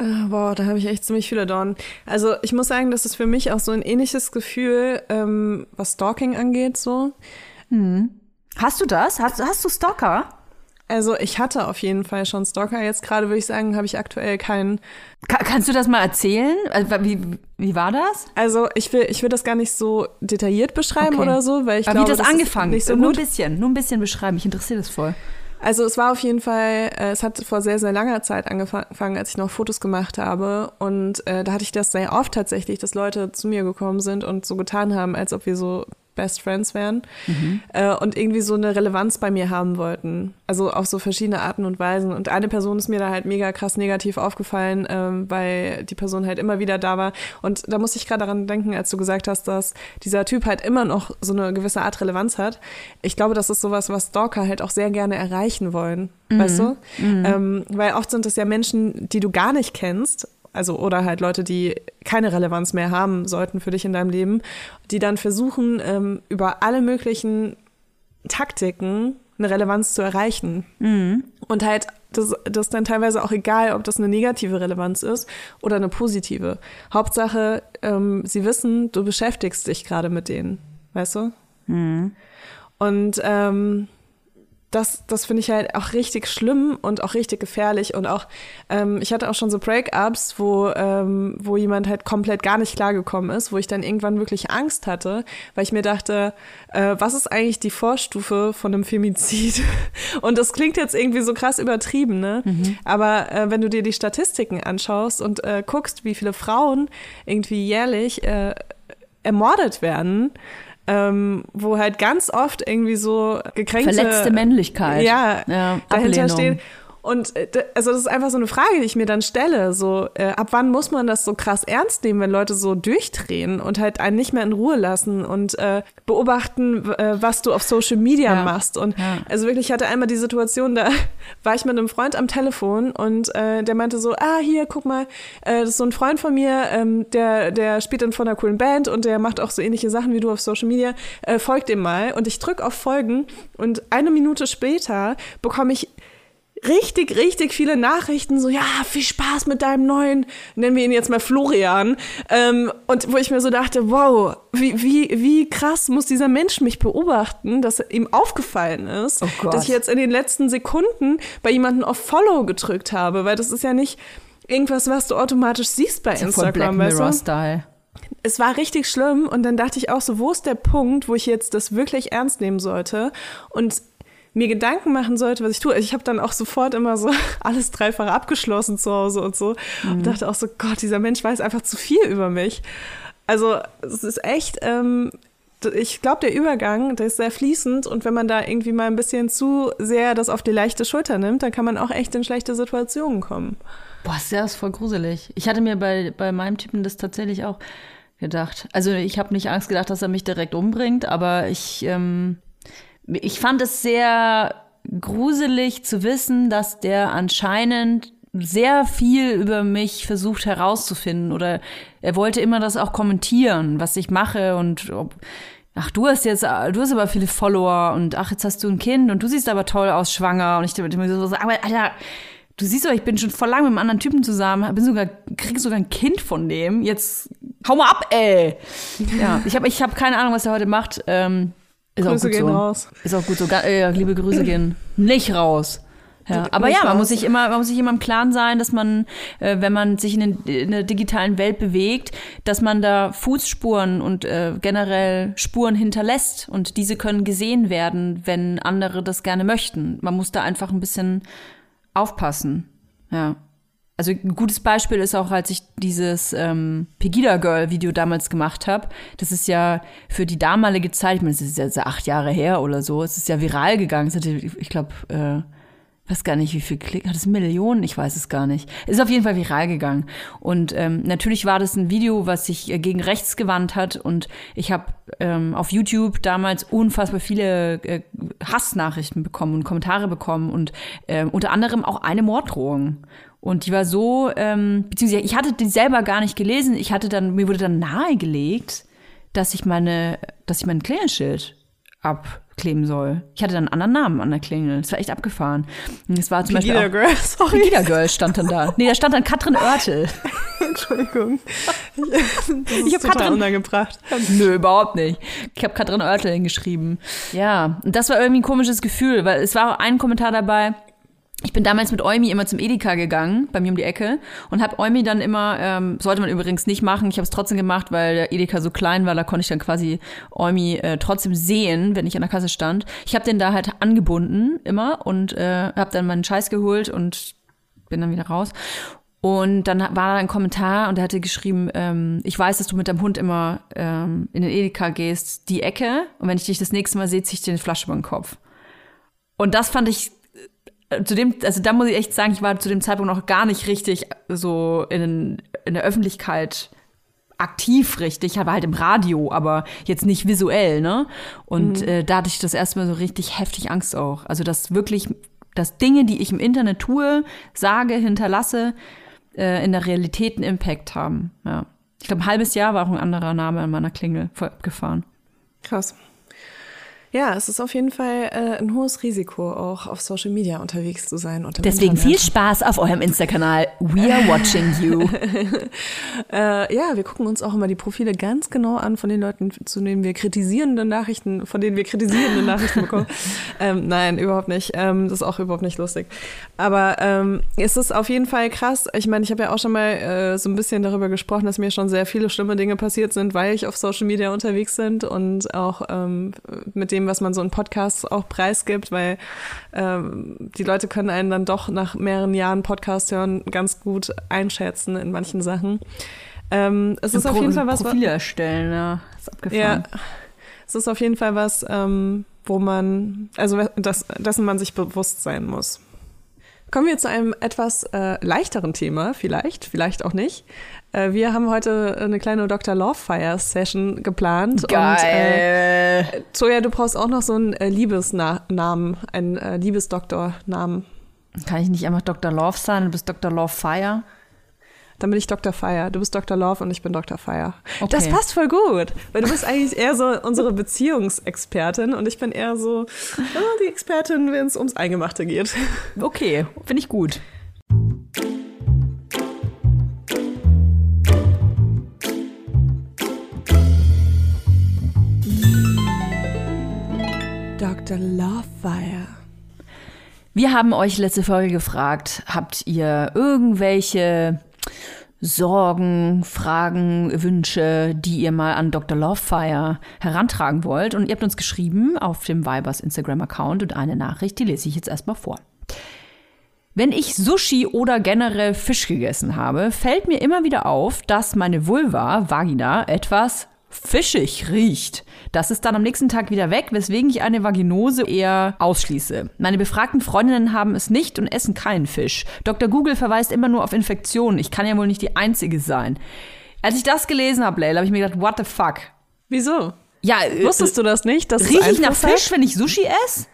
Uh, boah, da habe ich echt ziemlich viele Dornen. Also ich muss sagen, das ist für mich auch so ein ähnliches Gefühl, ähm, was Stalking angeht, so. Hm. Hast du das? Hast, hast du Stalker? Also ich hatte auf jeden Fall schon Stalker. Jetzt gerade würde ich sagen, habe ich aktuell keinen. Ka kannst du das mal erzählen? Also, wie, wie war das? Also ich will, ich will das gar nicht so detailliert beschreiben okay. oder so, weil ich Aber glaube, wie das, das angefangen nicht so Nur gut. ein bisschen, nur ein bisschen beschreiben. Ich interessiere das voll. Also es war auf jeden Fall, äh, es hat vor sehr, sehr langer Zeit angefangen, als ich noch Fotos gemacht habe. Und äh, da hatte ich das sehr oft tatsächlich, dass Leute zu mir gekommen sind und so getan haben, als ob wir so Best Friends wären mhm. äh, und irgendwie so eine Relevanz bei mir haben wollten. Also auf so verschiedene Arten und Weisen. Und eine Person ist mir da halt mega krass negativ aufgefallen, ähm, weil die Person halt immer wieder da war. Und da muss ich gerade daran denken, als du gesagt hast, dass dieser Typ halt immer noch so eine gewisse Art Relevanz hat. Ich glaube, das ist sowas, was Stalker halt auch sehr gerne erreichen wollen. Mhm. Weißt du? Mhm. Ähm, weil oft sind es ja Menschen, die du gar nicht kennst also oder halt Leute, die keine Relevanz mehr haben sollten für dich in deinem Leben, die dann versuchen, ähm, über alle möglichen Taktiken eine Relevanz zu erreichen. Mhm. Und halt, das, das ist dann teilweise auch egal, ob das eine negative Relevanz ist oder eine positive. Hauptsache, ähm, sie wissen, du beschäftigst dich gerade mit denen, weißt du? Mhm. Und ähm, das, das finde ich halt auch richtig schlimm und auch richtig gefährlich. Und auch, ähm, ich hatte auch schon so Breakups, wo, ähm, wo jemand halt komplett gar nicht klargekommen ist, wo ich dann irgendwann wirklich Angst hatte, weil ich mir dachte, äh, was ist eigentlich die Vorstufe von einem Femizid? Und das klingt jetzt irgendwie so krass übertrieben, ne? Mhm. Aber äh, wenn du dir die Statistiken anschaust und äh, guckst, wie viele Frauen irgendwie jährlich äh, ermordet werden, ähm, wo halt ganz oft irgendwie so gekränkte verletzte Männlichkeit. Ja, ja dahinter steht und äh, also das ist einfach so eine Frage, die ich mir dann stelle. So, äh, ab wann muss man das so krass ernst nehmen, wenn Leute so durchdrehen und halt einen nicht mehr in Ruhe lassen und äh, beobachten, äh, was du auf Social Media ja. machst. Und ja. also wirklich, ich hatte einmal die Situation, da war ich mit einem Freund am Telefon und äh, der meinte so, ah, hier, guck mal, äh, das ist so ein Freund von mir, ähm, der, der spielt in von einer coolen Band und der macht auch so ähnliche Sachen wie du auf Social Media. Äh, folgt dem mal. Und ich drücke auf Folgen und eine Minute später bekomme ich richtig, richtig viele Nachrichten, so, ja, viel Spaß mit deinem neuen, nennen wir ihn jetzt mal Florian. Ähm, und wo ich mir so dachte, wow, wie, wie, wie krass muss dieser Mensch mich beobachten, dass ihm aufgefallen ist, oh dass ich jetzt in den letzten Sekunden bei jemandem auf Follow gedrückt habe, weil das ist ja nicht irgendwas, was du automatisch siehst bei Instagram, weißt du? Style es war richtig schlimm und dann dachte ich auch so, wo ist der Punkt, wo ich jetzt das wirklich ernst nehmen sollte? Und mir Gedanken machen sollte, was ich tue. Ich habe dann auch sofort immer so alles dreifach abgeschlossen zu Hause und so. Mhm. Und dachte auch so, Gott, dieser Mensch weiß einfach zu viel über mich. Also es ist echt, ähm, ich glaube, der Übergang, der ist sehr fließend und wenn man da irgendwie mal ein bisschen zu sehr das auf die leichte Schulter nimmt, dann kann man auch echt in schlechte Situationen kommen. Boah, ist ja voll gruselig. Ich hatte mir bei, bei meinem Typen das tatsächlich auch gedacht. Also ich habe nicht Angst gedacht, dass er mich direkt umbringt, aber ich ähm, ich fand es sehr gruselig zu wissen, dass der anscheinend sehr viel über mich versucht herauszufinden. Oder er wollte immer das auch kommentieren, was ich mache und ob, ach, du hast jetzt, du hast aber viele Follower und ach, jetzt hast du ein Kind und du siehst aber toll aus, schwanger. Und ich mir so, aber Alter, du siehst doch, ich bin schon voll lang mit einem anderen Typen zusammen, bin sogar, krieg sogar ein Kind von dem, jetzt hau mal ab, ey! Ja, ich habe ich hab keine Ahnung, was er heute macht, ähm, ist Grüße gehen so. raus. Ist auch gut so. Äh, liebe Grüße gehen nicht raus. Ja, aber ja, man muss sich immer, man muss sich immer im Klaren sein, dass man, äh, wenn man sich in, den, in der digitalen Welt bewegt, dass man da Fußspuren und äh, generell Spuren hinterlässt und diese können gesehen werden, wenn andere das gerne möchten. Man muss da einfach ein bisschen aufpassen. Ja. Also ein gutes Beispiel ist auch, als ich dieses ähm, Pegida Girl Video damals gemacht habe. Das ist ja für die damalige Zeit, ich meine, es ist jetzt acht Jahre her oder so, es ist ja viral gegangen. Es hatte, ich glaube, äh, weiß gar nicht, wie viel Klick, hat es Millionen? Ich weiß es gar nicht. Ist auf jeden Fall viral gegangen. Und ähm, natürlich war das ein Video, was sich äh, gegen rechts gewandt hat. Und ich habe ähm, auf YouTube damals unfassbar viele äh, Hassnachrichten bekommen und Kommentare bekommen und äh, unter anderem auch eine Morddrohung. Und die war so, ähm, beziehungsweise ich hatte die selber gar nicht gelesen. Ich hatte dann, mir wurde dann nahegelegt, dass ich meine, dass ich mein Klingelschild abkleben soll. Ich hatte dann einen anderen Namen an der Klingel. Das war echt abgefahren. Und es war zum Pegida Beispiel auch, Girl, sorry. Pegida Girl stand dann da. Nee, da stand dann Katrin Oertel. Entschuldigung. ich habe Katrin untergebracht. Nö, überhaupt nicht. Ich habe Katrin Oertel hingeschrieben. Ja, und das war irgendwie ein komisches Gefühl, weil es war auch ein Kommentar dabei, ich bin damals mit Eumi immer zum Edeka gegangen, bei mir um die Ecke, und habe Eumi dann immer, ähm, sollte man übrigens nicht machen, ich habe es trotzdem gemacht, weil der Edeka so klein war, da konnte ich dann quasi Eumi äh, trotzdem sehen, wenn ich an der Kasse stand. Ich habe den da halt angebunden immer und äh, habe dann meinen Scheiß geholt und bin dann wieder raus. Und dann war da ein Kommentar und er hatte geschrieben, ähm, ich weiß, dass du mit deinem Hund immer ähm, in den Edeka gehst, die Ecke. Und wenn ich dich das nächste Mal sehe, ziehe ich dir eine Flasche über den Kopf. Und das fand ich zu dem, also da muss ich echt sagen, ich war zu dem Zeitpunkt noch gar nicht richtig so in, in der Öffentlichkeit aktiv richtig, aber halt im Radio, aber jetzt nicht visuell, ne? Und mhm. äh, da hatte ich das erstmal so richtig heftig Angst auch. Also, dass wirklich, dass Dinge, die ich im Internet tue, sage, hinterlasse, äh, in der Realität einen Impact haben. Ja. Ich glaube, ein halbes Jahr war auch ein anderer Name an meiner Klingel gefahren. Krass. Ja, es ist auf jeden Fall äh, ein hohes Risiko, auch auf Social Media unterwegs zu sein. Deswegen Internet. viel Spaß auf eurem Insta-Kanal. We are watching you. äh, ja, wir gucken uns auch immer die Profile ganz genau an von den Leuten, zu denen wir kritisierende Nachrichten, von denen wir kritisierende Nachrichten bekommen. ähm, nein, überhaupt nicht. Ähm, das ist auch überhaupt nicht lustig. Aber ähm, es ist auf jeden Fall krass. Ich meine, ich habe ja auch schon mal äh, so ein bisschen darüber gesprochen, dass mir schon sehr viele schlimme Dinge passiert sind, weil ich auf Social Media unterwegs bin und auch ähm, mit dem dem, was man so in Podcasts auch preisgibt, weil ähm, die Leute können einen dann doch nach mehreren Jahren Podcast hören ganz gut einschätzen in manchen Sachen. Ähm, es ist Pro auf jeden Fall was. Profile erstellen, ja. Ist abgefahren. Ja, es ist auf jeden Fall was, ähm, wo man, also das, dessen man sich bewusst sein muss. Kommen wir zu einem etwas äh, leichteren Thema, vielleicht, vielleicht auch nicht. Äh, wir haben heute eine kleine Dr. Lovefire Session geplant. Geil. Und äh, Toja, du brauchst auch noch so einen äh, Liebesnamen, einen äh, Liebesdoktornamen. Kann ich nicht einfach Dr. Love sein? Du bist Dr. Lovefire? Dann bin ich Dr. Fire. Du bist Dr. Love und ich bin Dr. Fire. Okay. Das passt voll gut, weil du bist eigentlich eher so unsere Beziehungsexpertin und ich bin eher so oh, die Expertin, wenn es ums Eingemachte geht. Okay, finde ich gut. Dr. Lovefire. Wir haben euch letzte Folge gefragt, habt ihr irgendwelche Sorgen, Fragen, Wünsche, die ihr mal an Dr. Lovefire herantragen wollt? Und ihr habt uns geschrieben auf dem Vibers Instagram-Account und eine Nachricht, die lese ich jetzt erstmal vor. Wenn ich Sushi oder generell Fisch gegessen habe, fällt mir immer wieder auf, dass meine Vulva, Vagina, etwas fischig riecht. Das ist dann am nächsten Tag wieder weg, weswegen ich eine Vaginose eher ausschließe. Meine befragten Freundinnen haben es nicht und essen keinen Fisch. Dr. Google verweist immer nur auf Infektionen. Ich kann ja wohl nicht die Einzige sein. Als ich das gelesen habe, Leila, habe ich mir gedacht, what the fuck? Wieso? Ja, wusstest du das nicht? Rieche ich nach Fisch, wenn ich Sushi esse?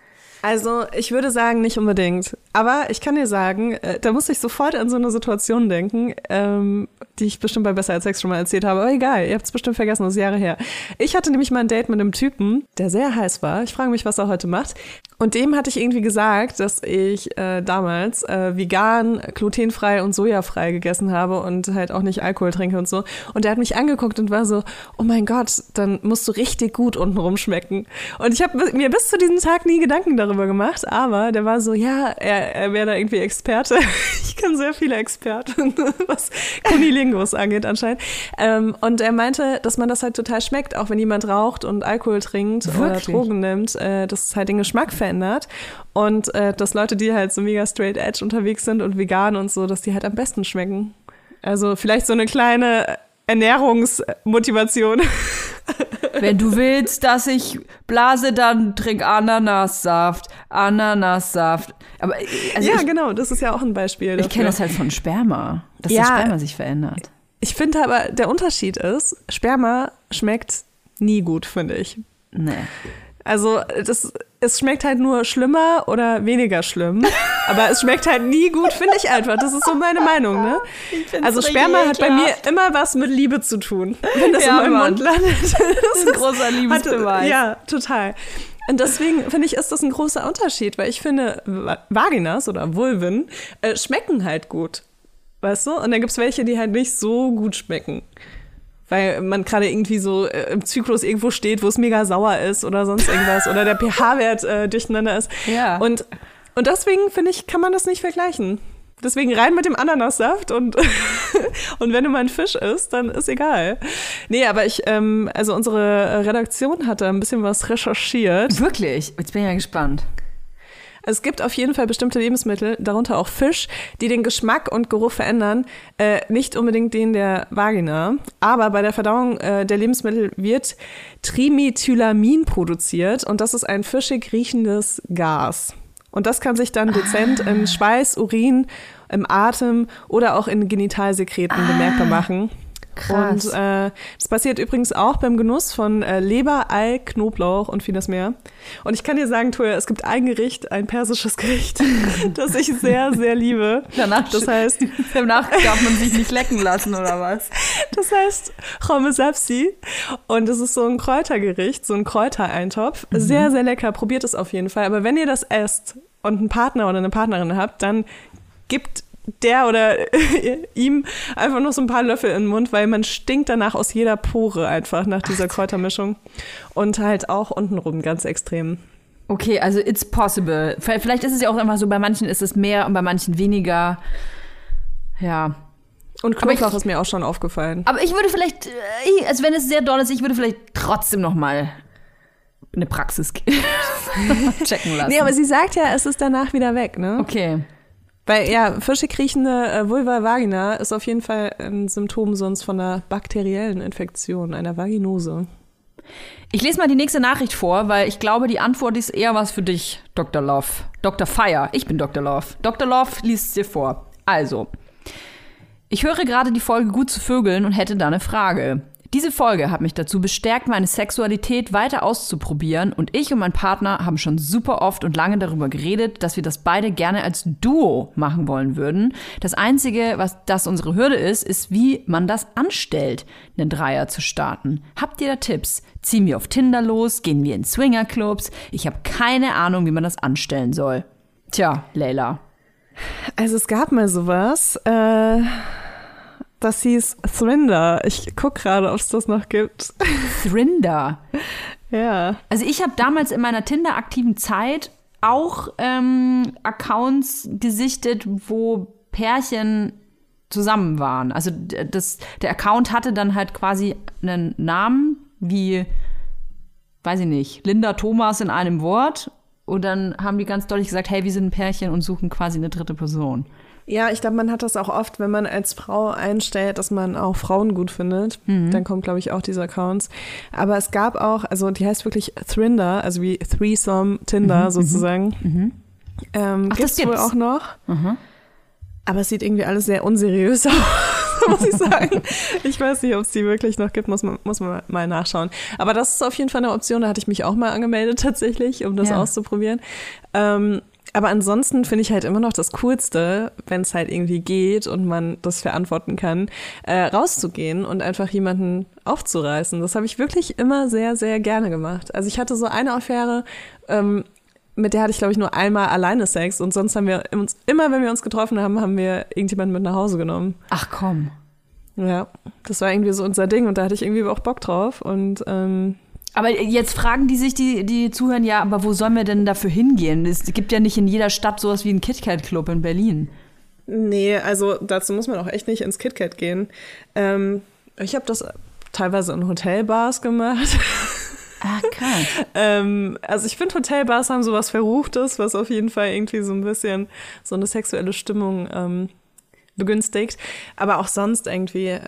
Also, ich würde sagen, nicht unbedingt. Aber ich kann dir sagen, äh, da muss ich sofort an so eine Situation denken, ähm, die ich bestimmt bei Besser als Sex schon mal erzählt habe. Aber egal, ihr habt es bestimmt vergessen, das ist Jahre her. Ich hatte nämlich mal ein Date mit einem Typen, der sehr heiß war. Ich frage mich, was er heute macht. Und dem hatte ich irgendwie gesagt, dass ich äh, damals äh, vegan, glutenfrei und sojafrei gegessen habe und halt auch nicht Alkohol trinke und so. Und er hat mich angeguckt und war so, oh mein Gott, dann musst du richtig gut unten rumschmecken. Und ich habe mir bis zu diesem Tag nie Gedanken darüber gemacht, aber der war so, ja, er, er wäre da irgendwie Experte. ich kenne sehr viele Experten, was Kunilingus angeht anscheinend. Ähm, und er meinte, dass man das halt total schmeckt, auch wenn jemand raucht und Alkohol trinkt Wirklich? oder Drogen nimmt, äh, dass es halt den Geschmack verändert verändert. Und äh, dass Leute, die halt so mega straight edge unterwegs sind und vegan und so, dass die halt am besten schmecken. Also vielleicht so eine kleine Ernährungsmotivation. Wenn du willst, dass ich blase, dann trink Ananassaft. Ananassaft. Aber, also ja, ich, genau, das ist ja auch ein Beispiel. Dafür. Ich kenne das halt von Sperma, dass ja, das Sperma sich verändert. Ich finde aber, der Unterschied ist, Sperma schmeckt nie gut, finde ich. Nee. Also das, es schmeckt halt nur schlimmer oder weniger schlimm. aber es schmeckt halt nie gut, finde ich einfach. Das ist so meine Meinung, ne? Also Sperma hat bei mir immer was mit Liebe zu tun, wenn das ja, in meinem Mann. Mund landet. Das, ist ein großer Liebesbeweis. Hat, ja, total. Und deswegen finde ich, ist das ein großer Unterschied, weil ich finde, Vaginas oder Vulven äh, schmecken halt gut. Weißt du? Und dann gibt es welche, die halt nicht so gut schmecken weil man gerade irgendwie so äh, im Zyklus irgendwo steht, wo es mega sauer ist oder sonst irgendwas oder der pH-Wert äh, durcheinander ist. Ja. Und, und deswegen finde ich, kann man das nicht vergleichen. Deswegen rein mit dem Ananassaft und, und wenn du mal ein Fisch isst, dann ist egal. Nee, aber ich, ähm, also unsere Redaktion hat da ein bisschen was recherchiert. Wirklich? Jetzt bin ich ja gespannt. Es gibt auf jeden Fall bestimmte Lebensmittel, darunter auch Fisch, die den Geschmack und Geruch verändern. Äh, nicht unbedingt den der Vagina, aber bei der Verdauung äh, der Lebensmittel wird Trimethylamin produziert und das ist ein fischig riechendes Gas. Und das kann sich dann dezent in Schweiß, Urin, im Atem oder auch in Genitalsekreten bemerkbar machen. Krass. Und äh, das passiert übrigens auch beim Genuss von äh, Leber, Ei, Knoblauch und vieles mehr. Und ich kann dir sagen, Toja, es gibt ein Gericht, ein persisches Gericht, das ich sehr, sehr liebe. Danach, Das heißt, danach darf man sich nicht lecken lassen, oder was? das heißt Chomesapsi. Und es ist so ein Kräutergericht, so ein Kräutereintopf. Sehr, sehr lecker. Probiert es auf jeden Fall. Aber wenn ihr das esst und einen Partner oder eine Partnerin habt, dann gibt der oder ihm einfach noch so ein paar Löffel in den Mund, weil man stinkt danach aus jeder Pore einfach nach dieser Kräutermischung. Und halt auch untenrum ganz extrem. Okay, also it's possible. Vielleicht ist es ja auch einfach so, bei manchen ist es mehr und bei manchen weniger. Ja. Und Aber ich- Knoblauch ist mir auch schon aufgefallen. Aber ich würde vielleicht, äh, also wenn es sehr doll ist, ich würde vielleicht trotzdem noch mal eine Praxis checken lassen. Nee, aber sie sagt ja, es ist danach wieder weg, ne? okay. Weil ja, fischig riechende äh, Vulva vagina ist auf jeden Fall ein Symptom sonst von einer bakteriellen Infektion, einer Vaginose. Ich lese mal die nächste Nachricht vor, weil ich glaube, die Antwort ist eher was für dich, Dr. Love. Dr. Fire. Ich bin Dr. Love. Dr. Love liest es dir vor. Also, ich höre gerade die Folge Gut zu Vögeln und hätte da eine Frage. Diese Folge hat mich dazu bestärkt, meine Sexualität weiter auszuprobieren und ich und mein Partner haben schon super oft und lange darüber geredet, dass wir das beide gerne als Duo machen wollen würden. Das Einzige, was das unsere Hürde ist, ist, wie man das anstellt, einen Dreier zu starten. Habt ihr da Tipps? Ziehen wir auf Tinder los? Gehen wir in Swingerclubs? Ich habe keine Ahnung, wie man das anstellen soll. Tja, Leila. Also es gab mal sowas, äh, das hieß Thrinder. Ich guck gerade, ob es das noch gibt. Thrinder. ja. Also ich habe damals in meiner Tinder-aktiven Zeit auch ähm, Accounts gesichtet, wo Pärchen zusammen waren. Also das, der Account hatte dann halt quasi einen Namen wie, weiß ich nicht, Linda Thomas in einem Wort. Und dann haben die ganz deutlich gesagt, hey, wir sind ein Pärchen und suchen quasi eine dritte Person. Ja, ich glaube, man hat das auch oft, wenn man als Frau einstellt, dass man auch Frauen gut findet. Dann kommen, glaube ich, auch diese Accounts. Aber es gab auch, also die heißt wirklich Thrinder, also wie Threesome Tinder sozusagen. Ähm, Ach, gibt's das wohl gibt's. auch noch. Aber es sieht irgendwie alles sehr unseriös aus, muss ich sagen. Ich weiß nicht, ob es die wirklich noch gibt, muss man, muss man mal nachschauen. Aber das ist auf jeden Fall eine Option, da hatte ich mich auch mal angemeldet tatsächlich, um das Ja. auszuprobieren. Ähm, aber ansonsten finde ich halt immer noch das Coolste, wenn es halt irgendwie geht und man das verantworten kann, äh, rauszugehen und einfach jemanden aufzureißen. Das habe ich wirklich immer sehr, sehr gerne gemacht. Also ich hatte so eine Affäre, ähm, mit der hatte ich, glaube ich, nur einmal alleine Sex und sonst haben wir uns, immer wenn wir uns getroffen haben, haben wir irgendjemanden mit nach Hause genommen. Ach komm. Ja, das war irgendwie so unser Ding und da hatte ich irgendwie auch Bock drauf und ähm, Aber jetzt fragen die sich, die, die zuhören, ja, aber wo sollen wir denn dafür hingehen? Es gibt ja nicht in jeder Stadt sowas wie einen KitKat-Club in Berlin. Nee, also dazu muss man auch echt nicht ins KitKat gehen. Ähm, ich habe das teilweise in Hotelbars gemacht. Ah, krass. ähm, also ich finde, Hotelbars haben sowas Verruchtes, was auf jeden Fall irgendwie so ein bisschen so eine sexuelle Stimmung ähm, begünstigt. Aber auch sonst irgendwie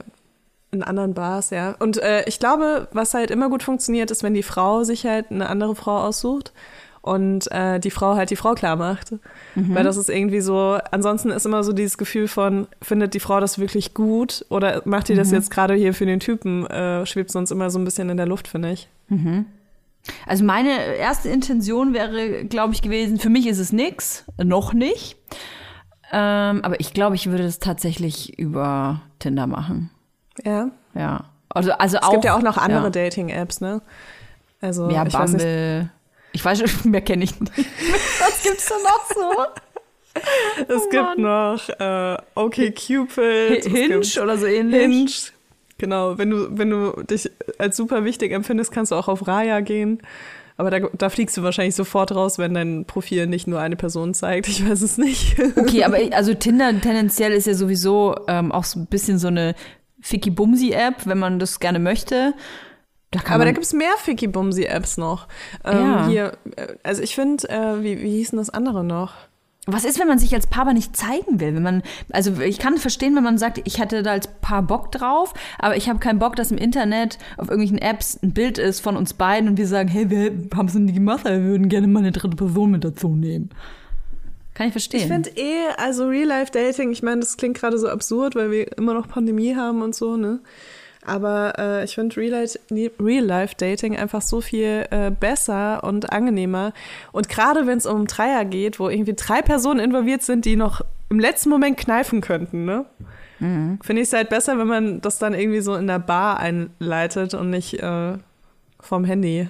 in anderen Bars, ja. Und äh, ich glaube, was halt immer gut funktioniert, ist, wenn die Frau sich halt eine andere Frau aussucht und äh, die Frau halt die Frau klar macht. Weil das ist irgendwie so, ansonsten ist immer so dieses Gefühl von, findet die Frau das wirklich gut oder macht die das jetzt gerade hier für den Typen, äh, schwebt sonst immer so ein bisschen in der Luft, finde ich. Also meine erste Intention wäre, glaube ich, gewesen, für mich ist es nix, noch nicht. Ähm, aber ich glaube, ich würde das tatsächlich über Tinder machen. Ja. Ja. Also, also Es auch. gibt ja auch noch andere ja. Dating-Apps, ne? Also, Ja, ich weiß nicht, Bumble. Ich weiß schon, mehr kenne ich nicht. Was gibt's da noch so? es gibt noch äh, OkCupid, es Hinge oder so ähnlich? Hinge. Genau, wenn du, wenn du dich als super wichtig empfindest, kannst du auch auf Raya gehen. Aber da, da fliegst du wahrscheinlich sofort raus, wenn dein Profil nicht nur eine Person zeigt. Ich weiß es nicht. Okay, aber also Tinder tendenziell ist ja sowieso ähm, auch so ein bisschen so eine Ficky-Bumsi-App, wenn man das gerne möchte. Da Aber da gibt es mehr Ficky-Bumsy-Apps noch. Ähm, ja. Hier, äh, also ich finde, äh, wie, wie hieß denn das andere noch? Was ist, wenn man sich als Paar aber nicht zeigen will? Wenn man, also ich kann verstehen, wenn man sagt, ich hätte da als Paar Bock drauf, aber ich habe keinen Bock, dass im Internet auf irgendwelchen Apps ein Bild ist von uns beiden und wir sagen, hey, wir haben es nie gemacht, wir würden gerne mal eine dritte Person mit dazu nehmen. Kann ich verstehen. Ich finde eh, also Real-Life-Dating, ich meine, das klingt gerade so absurd, weil wir immer noch Pandemie haben und so, ne? Aber äh, ich finde Real-Life-Dating einfach so viel äh, besser und angenehmer. Und gerade wenn es um Dreier geht, wo irgendwie drei Personen involviert sind, die noch im letzten Moment kneifen könnten, ne? Mhm. Finde ich es halt besser, wenn man das dann irgendwie so in der Bar einleitet und nicht äh, vom Handy.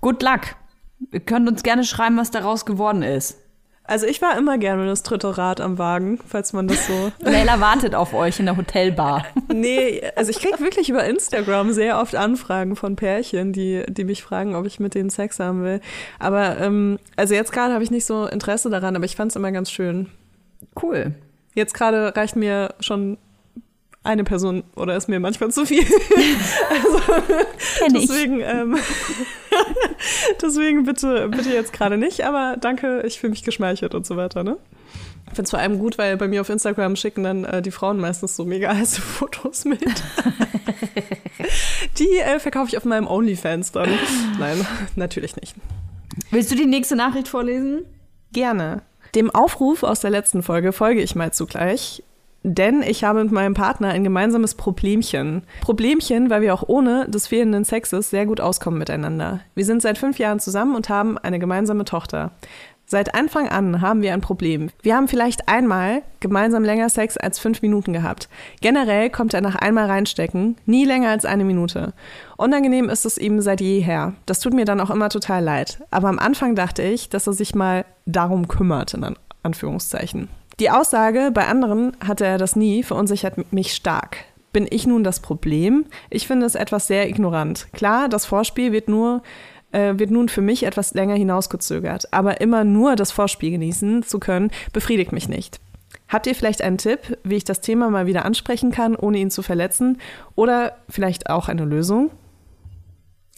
Good luck. Ihr könnt uns gerne schreiben, was daraus geworden ist. Also ich war immer gerne das dritte Rad am Wagen, falls man das so. Leila wartet auf euch in der Hotelbar. nee, also ich kriege wirklich über Instagram sehr oft Anfragen von Pärchen, die, die mich fragen, ob ich mit denen Sex haben will. Aber ähm, also jetzt gerade habe ich nicht so Interesse daran, aber ich fand es immer ganz schön. Cool. Jetzt gerade reicht mir schon eine Person oder ist mir manchmal zu viel. also, deswegen, ähm, deswegen bitte, bitte jetzt gerade nicht, aber danke, ich fühle mich geschmeichelt und so weiter, ne? Ich finde es vor allem gut, weil bei mir auf Instagram schicken dann äh, die Frauen meistens so mega heiße Fotos mit. die äh, verkaufe ich auf meinem OnlyFans dann. Nein, natürlich nicht. Willst du die nächste Nachricht vorlesen? Gerne. Dem Aufruf aus der letzten Folge folge ich mal zugleich. Denn ich habe mit meinem Partner ein gemeinsames Problemchen. Problemchen, weil wir auch ohne des fehlenden Sexes sehr gut auskommen miteinander. Wir sind seit fünf Jahren zusammen und haben eine gemeinsame Tochter. Seit Anfang an haben wir ein Problem. Wir haben vielleicht einmal gemeinsam länger Sex als fünf Minuten gehabt. Generell kommt er nach einmal reinstecken, nie länger als eine Minute. Unangenehm ist es ihm seit jeher. Das tut mir dann auch immer total leid. Aber am Anfang dachte ich, dass er sich mal darum kümmert, in Anführungszeichen. Die Aussage, bei anderen hatte er das nie, verunsichert mich stark. Bin ich nun das Problem? Ich finde es etwas sehr ignorant. Klar, das Vorspiel wird nur äh, wird nun für mich etwas länger hinausgezögert, aber immer nur das Vorspiel genießen zu können, befriedigt mich nicht. Habt ihr vielleicht einen Tipp, wie ich das Thema mal wieder ansprechen kann, ohne ihn zu verletzen? Oder vielleicht auch eine Lösung?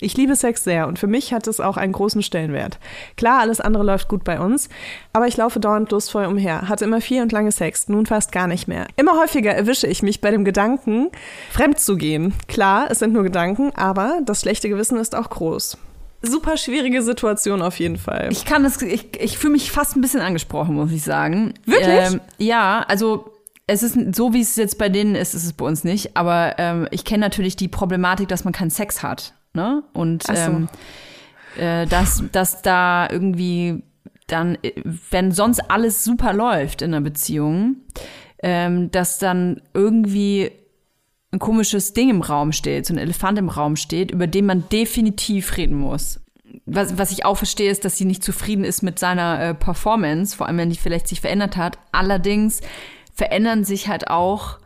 Ich liebe Sex sehr und für mich hat es auch einen großen Stellenwert. Klar, alles andere läuft gut bei uns, aber ich laufe dauernd lustvoll umher, hatte immer viel und lange Sex, nun fast gar nicht mehr. Immer häufiger erwische ich mich bei dem Gedanken, fremd zu gehen. Klar, es sind nur Gedanken, aber das schlechte Gewissen ist auch groß. Super schwierige Situation auf jeden Fall. Ich kann das, ich, ich fühle mich fast ein bisschen angesprochen, muss ich sagen. Wirklich? Ähm, ja, also es ist so, wie es jetzt bei denen ist, ist es bei uns nicht. Aber ähm, ich kenne natürlich die Problematik, dass man keinen Sex hat. Ne? Und so. ähm, äh, dass, dass da irgendwie dann, wenn sonst alles super läuft in einer Beziehung, ähm, dass dann irgendwie ein komisches Ding im Raum steht, so ein Elefant im Raum steht, über den man definitiv reden muss. Was, was ich auch verstehe, ist, dass sie nicht zufrieden ist mit seiner äh, Performance, vor allem wenn die vielleicht sich verändert hat. Allerdings verändern sich halt auch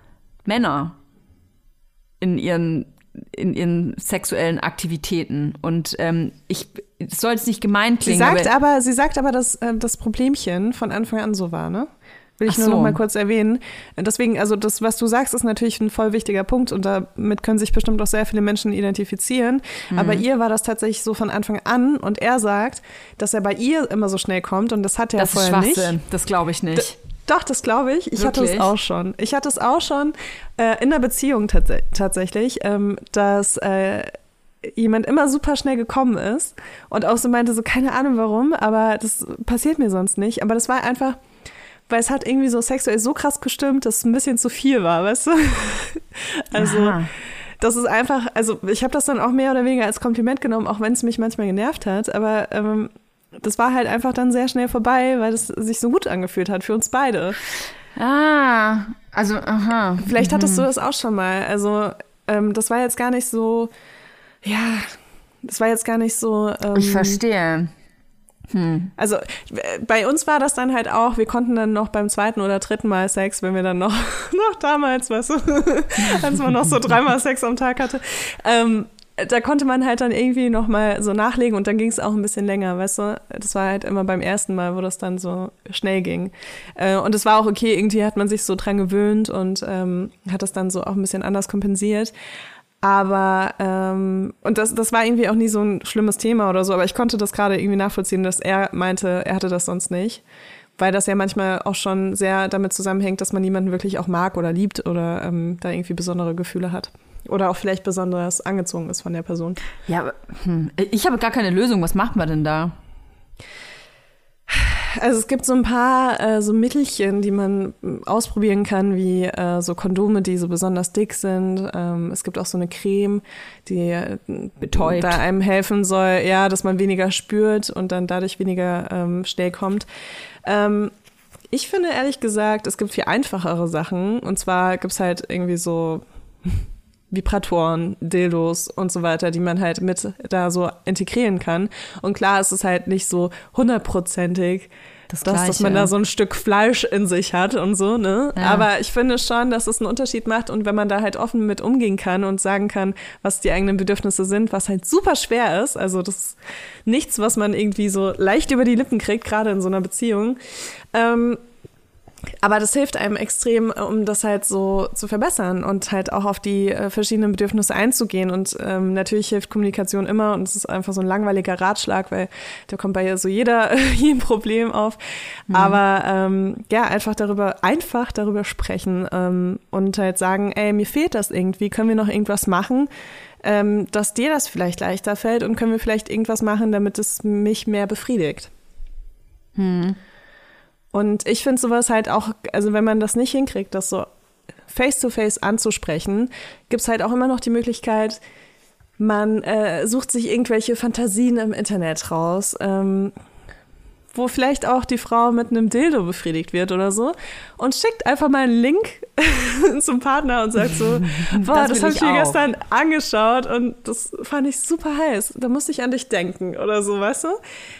Männer in ihren in ihren sexuellen Aktivitäten. Und ähm, ich soll es nicht gemein klingen. Sie sagt aber, aber, sie sagt aber, dass äh, das Problemchen von Anfang an so war, ne? Will ich Ach nur so. noch mal kurz erwähnen. Deswegen, also das, was du sagst, ist natürlich ein voll wichtiger Punkt und damit können sich bestimmt auch sehr viele Menschen identifizieren. Mhm. Aber ihr war das tatsächlich so von Anfang an und er sagt, dass er bei ihr immer so schnell kommt und das hat er das vorher nicht. Das glaube ich nicht. D doch, das glaube ich. Ich Wirklich? hatte es auch schon. Ich hatte es auch schon äh, in der Beziehung tats tatsächlich, ähm, dass äh, jemand immer super schnell gekommen ist und auch so meinte, so keine Ahnung warum, aber das passiert mir sonst nicht. Aber das war einfach, weil es hat irgendwie so sexuell so krass gestimmt, dass es ein bisschen zu viel war, weißt du? also. Aha. Das ist einfach, also ich habe das dann auch mehr oder weniger als Kompliment genommen, auch wenn es mich manchmal genervt hat. Aber ähm, das war halt einfach dann sehr schnell vorbei, weil es sich so gut angefühlt hat für uns beide. Ah, also, aha. Vielleicht mhm. hattest du das auch schon mal. Also, ähm, das war jetzt gar nicht so, ja, das war jetzt gar nicht so. Ähm, ich verstehe. Hm. Also bei uns war das dann halt auch, wir konnten dann noch beim zweiten oder dritten Mal Sex, wenn wir dann noch, noch damals, weißt du, als man noch so dreimal Sex am Tag hatte, ähm, da konnte man halt dann irgendwie noch mal so nachlegen und dann ging es auch ein bisschen länger, weißt du? Das war halt immer beim ersten Mal, wo das dann so schnell ging. Äh, und es war auch okay, irgendwie hat man sich so dran gewöhnt und ähm, hat das dann so auch ein bisschen anders kompensiert. Aber, ähm, und das, das war irgendwie auch nie so ein schlimmes Thema oder so, aber ich konnte das gerade irgendwie nachvollziehen, dass er meinte, er hatte das sonst nicht. Weil das ja manchmal auch schon sehr damit zusammenhängt, dass man niemanden wirklich auch mag oder liebt oder ähm, da irgendwie besondere Gefühle hat. Oder auch vielleicht besonders angezogen ist von der Person. Ja, aber, hm, ich habe gar keine Lösung. Was macht man denn da? Also es gibt so ein paar äh, so Mittelchen, die man ausprobieren kann, wie äh, so Kondome, die so besonders dick sind. Ähm, es gibt auch so eine Creme, die äh, Betäubt. da einem helfen soll, ja, dass man weniger spürt und dann dadurch weniger ähm, schnell kommt. Ähm, ich finde ehrlich gesagt, es gibt viel einfachere Sachen. Und zwar gibt es halt irgendwie so Vibratoren, Dildos und so weiter, die man halt mit da so integrieren kann. Und klar ist es halt nicht so hundertprozentig, das dass, dass man da so ein Stück Fleisch in sich hat und so, ne? Ja. Aber ich finde schon, dass es einen Unterschied macht und wenn man da halt offen mit umgehen kann und sagen kann, was die eigenen Bedürfnisse sind, was halt super schwer ist, also das ist nichts, was man irgendwie so leicht über die Lippen kriegt, gerade in so einer Beziehung. Ähm, aber das hilft einem extrem, um das halt so zu verbessern und halt auch auf die äh, verschiedenen Bedürfnisse einzugehen. Und ähm, natürlich hilft Kommunikation immer und es ist einfach so ein langweiliger Ratschlag, weil da kommt bei so jeder jedem Problem auf. Mhm. Aber ähm, ja, einfach darüber, einfach darüber sprechen ähm, und halt sagen, ey, mir fehlt das irgendwie, können wir noch irgendwas machen? Ähm, dass dir das vielleicht leichter fällt und können wir vielleicht irgendwas machen, damit es mich mehr befriedigt. Hm. Und ich finde sowas halt auch, also wenn man das nicht hinkriegt, das so face-to-face -face anzusprechen, gibt es halt auch immer noch die Möglichkeit, man äh, sucht sich irgendwelche Fantasien im Internet raus, ähm, wo vielleicht auch die Frau mit einem Dildo befriedigt wird oder so und schickt einfach mal einen Link zum Partner und sagt so, boah, das, das habe ich mir gestern angeschaut und das fand ich super heiß. Da musste ich an dich denken oder so, weißt du?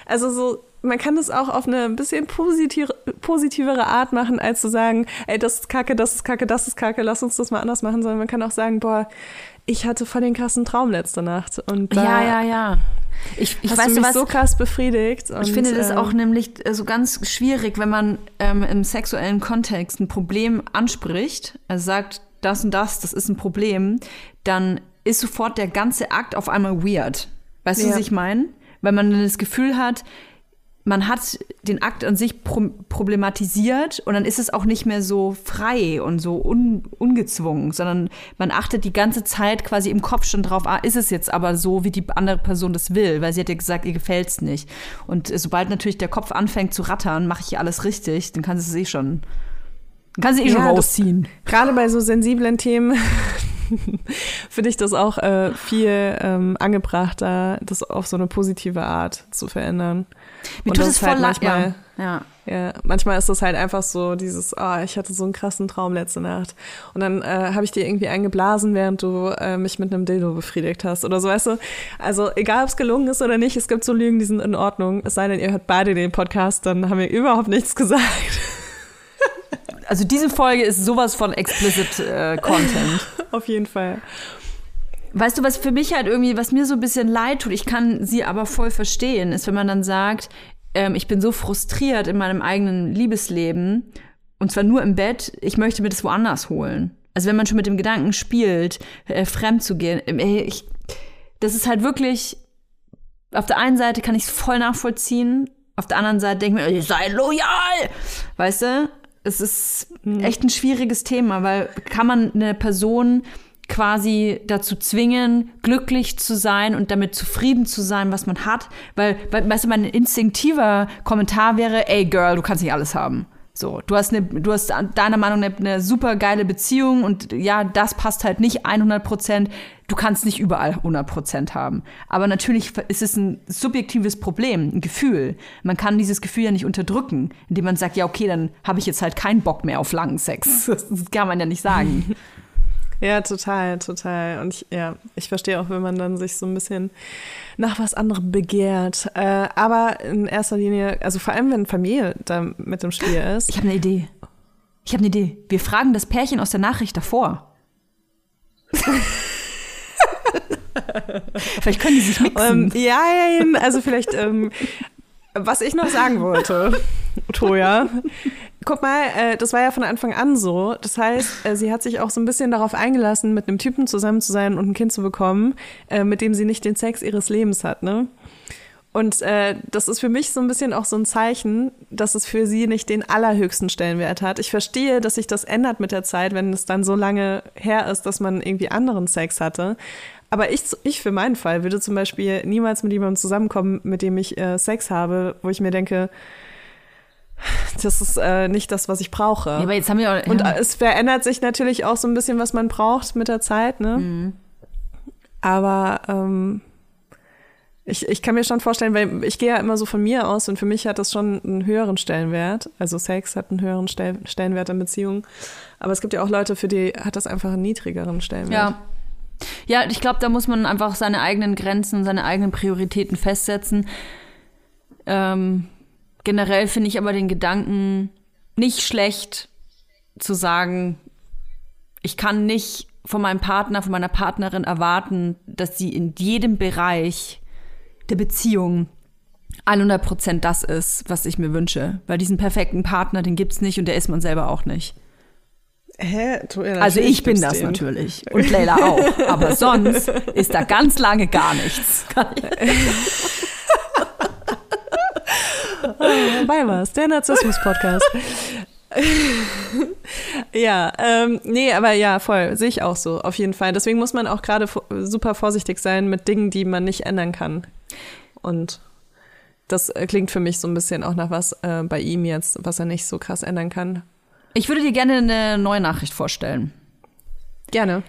Also so man kann das auch auf eine ein bisschen positive, positivere Art machen, als zu sagen, ey, das ist kacke, das ist kacke, das ist kacke, lass uns das mal anders machen, sondern man kann auch sagen, boah, ich hatte voll den krassen Traum letzte Nacht. Und ja, ja, ja. Ich, ich hast weiß, du mich was, so krass befriedigt. Und, ich finde das ähm, auch nämlich so also ganz schwierig, wenn man ähm, im sexuellen Kontext ein Problem anspricht, also sagt, das und das, das ist ein Problem, dann ist sofort der ganze Akt auf einmal weird. Weißt ja. du, was ich meine? Weil man das Gefühl hat, man hat den Akt an sich pro problematisiert und dann ist es auch nicht mehr so frei und so un ungezwungen, sondern man achtet die ganze Zeit quasi im Kopf schon drauf, ah, ist es jetzt aber so, wie die andere Person das will, weil sie hat ja gesagt, ihr gefällt's nicht. Und sobald natürlich der Kopf anfängt zu rattern, mache ich alles richtig, dann kann sie es eh schon, dann kann sie eh ja, schon rausziehen. Gerade bei so sensiblen Themen finde ich das auch äh, viel ähm, angebrachter, das auf so eine positive Art zu verändern. Mir und tut es halt manchmal, ja. ja. manchmal ist das halt einfach so dieses, ah, oh, ich hatte so einen krassen Traum letzte Nacht. Und dann äh, habe ich dir irgendwie eingeblasen, während du äh, mich mit einem Dildo befriedigt hast oder so, weißt du? Also egal, ob es gelungen ist oder nicht, es gibt so Lügen, die sind in Ordnung. Es sei denn, ihr hört beide den Podcast, dann haben wir überhaupt nichts gesagt. Also diese Folge ist sowas von explicit äh, Content. Auf jeden Fall. Weißt du, was für mich halt irgendwie, was mir so ein bisschen leid tut, ich kann sie aber voll verstehen, ist, wenn man dann sagt, ähm, ich bin so frustriert in meinem eigenen Liebesleben und zwar nur im Bett, ich möchte mir das woanders holen. Also wenn man schon mit dem Gedanken spielt, äh, fremd zu gehen, äh, ich, das ist halt wirklich, auf der einen Seite kann ich es voll nachvollziehen, auf der anderen Seite denke ich mir, sei loyal, weißt du? Es ist mhm. echt ein schwieriges Thema, weil kann man eine Person quasi dazu zwingen, glücklich zu sein und damit zufrieden zu sein, was man hat. Weil, weißt du, mein instinktiver Kommentar wäre, ey Girl, du kannst nicht alles haben. So, du hast eine, du hast deiner Meinung nach eine, eine super geile Beziehung und ja, das passt halt nicht 100 Prozent. Du kannst nicht überall 100 Prozent haben. Aber natürlich ist es ein subjektives Problem, ein Gefühl. Man kann dieses Gefühl ja nicht unterdrücken, indem man sagt, ja, okay, dann habe ich jetzt halt keinen Bock mehr auf langen Sex. Das kann man ja nicht sagen. Ja, total, total. Und ich, ja, ich verstehe auch, wenn man dann sich so ein bisschen nach was anderem begehrt. Äh, aber in erster Linie, also vor allem, wenn Familie da mit im Spiel ist. Ich habe eine Idee. Ich habe eine Idee. Wir fragen das Pärchen aus der Nachricht davor. vielleicht können die sich mixen. Ähm, ja, ja, also vielleicht, ähm, was ich noch sagen wollte, Toja, guck mal, äh, das war ja von Anfang an so. Das heißt, äh, sie hat sich auch so ein bisschen darauf eingelassen, mit einem Typen zusammen zu sein und ein Kind zu bekommen, äh, mit dem sie nicht den Sex ihres Lebens hat, ne? Und das ist für mich so ein bisschen auch so ein Zeichen, dass es für sie nicht den allerhöchsten Stellenwert hat. Ich verstehe, dass sich das ändert mit der Zeit, wenn es dann so lange her ist, dass man irgendwie anderen Sex hatte. Aber ich, ich für meinen Fall würde zum Beispiel niemals mit jemandem zusammenkommen, mit dem ich Sex habe, wo ich mir denke, das ist äh, nicht das, was ich brauche. Ja, aber jetzt haben wir auch, ja. Und es verändert sich natürlich auch so ein bisschen, was man braucht mit der Zeit, ne? Mhm. Aber ähm, ich, ich kann mir schon vorstellen, weil ich gehe ja immer so von mir aus und für mich hat das schon einen höheren Stellenwert. Also Sex hat einen höheren Stellenwert in Beziehungen. Aber es gibt ja auch Leute, für die hat das einfach einen niedrigeren Stellenwert. Ja. Ja, ich glaube, da muss man einfach seine eigenen Grenzen, seine eigenen Prioritäten festsetzen. Ähm, generell finde ich aber den Gedanken nicht schlecht zu sagen, ich kann nicht von meinem Partner, von meiner Partnerin erwarten, dass sie in jedem Bereich der Beziehung 100 Prozent das ist, was ich mir wünsche. Weil diesen perfekten Partner, den gibt's nicht und der ist man selber auch nicht. Hä? also ich bin das den. natürlich und Leila auch. Aber sonst ist da ganz lange gar nichts. Bei was? Der Narzissmus-Podcast. ja, ähm, nee, aber ja, voll, sehe ich auch so, auf jeden Fall. Deswegen muss man auch gerade super vorsichtig sein mit Dingen, die man nicht ändern kann. Und das äh, klingt für mich so ein bisschen auch nach was äh, bei ihm jetzt, was er nicht so krass ändern kann. Ich würde dir gerne eine neue Nachricht vorstellen. Gerne.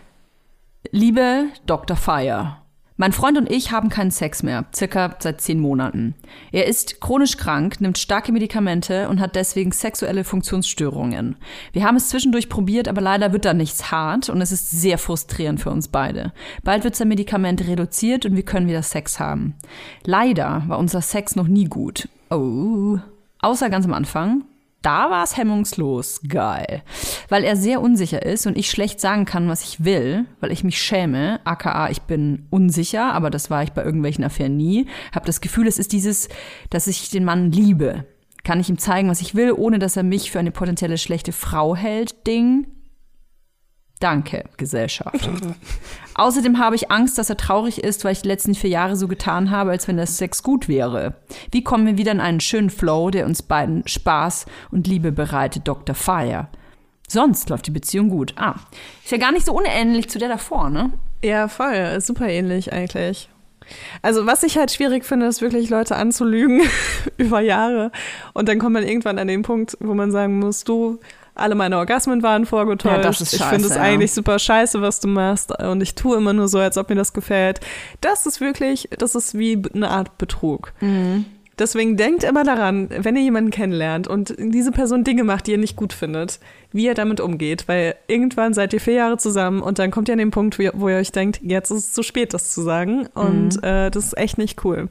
Liebe Dr. Fire, mein Freund und ich haben keinen Sex mehr, circa seit zehn Monaten. Er ist chronisch krank, nimmt starke Medikamente und hat deswegen sexuelle Funktionsstörungen. Wir haben es zwischendurch probiert, aber leider wird da nichts hart und es ist sehr frustrierend für uns beide. Bald wird sein Medikament reduziert und wir können wieder Sex haben. Leider war unser Sex noch nie gut. Oh. Außer ganz am Anfang, da war es hemmungslos. Geil. Weil er sehr unsicher ist und ich schlecht sagen kann, was ich will, weil ich mich schäme, aka ich bin unsicher, aber das war ich bei irgendwelchen Affären nie. Hab das Gefühl, es ist dieses, dass ich den Mann liebe. Kann ich ihm zeigen, was ich will, ohne dass er mich für eine potenzielle schlechte Frau hält, Ding. Danke, Gesellschaft. Außerdem habe ich Angst, dass er traurig ist, weil ich die letzten vier Jahre so getan habe, als wenn das Sex gut wäre. Wie kommen wir wieder in einen schönen Flow, der uns beiden Spaß und Liebe bereitet, Dr. Fire? Sonst läuft die Beziehung gut. Ah, ist ja gar nicht so unähnlich zu der davor, ne? Ja, voll. Super ähnlich eigentlich. Also was ich halt schwierig finde, ist wirklich Leute anzulügen über Jahre. Und dann kommt man irgendwann an den Punkt, wo man sagen muss, du, alle meine Orgasmen waren vorgetäuscht. Ja, das ist scheiße, ich finde es ja. eigentlich super scheiße, was du machst. Und ich tue immer nur so, als ob mir das gefällt. Das ist wirklich, das ist wie eine Art Betrug. Mhm. Deswegen denkt immer daran, wenn ihr jemanden kennenlernt und diese Person Dinge macht, die ihr nicht gut findet, wie ihr damit umgeht. Weil irgendwann seid ihr vier Jahre zusammen und dann kommt ihr an den Punkt, wo ihr euch denkt, jetzt ist es zu spät, das zu sagen. Und mhm. äh, das ist echt nicht cool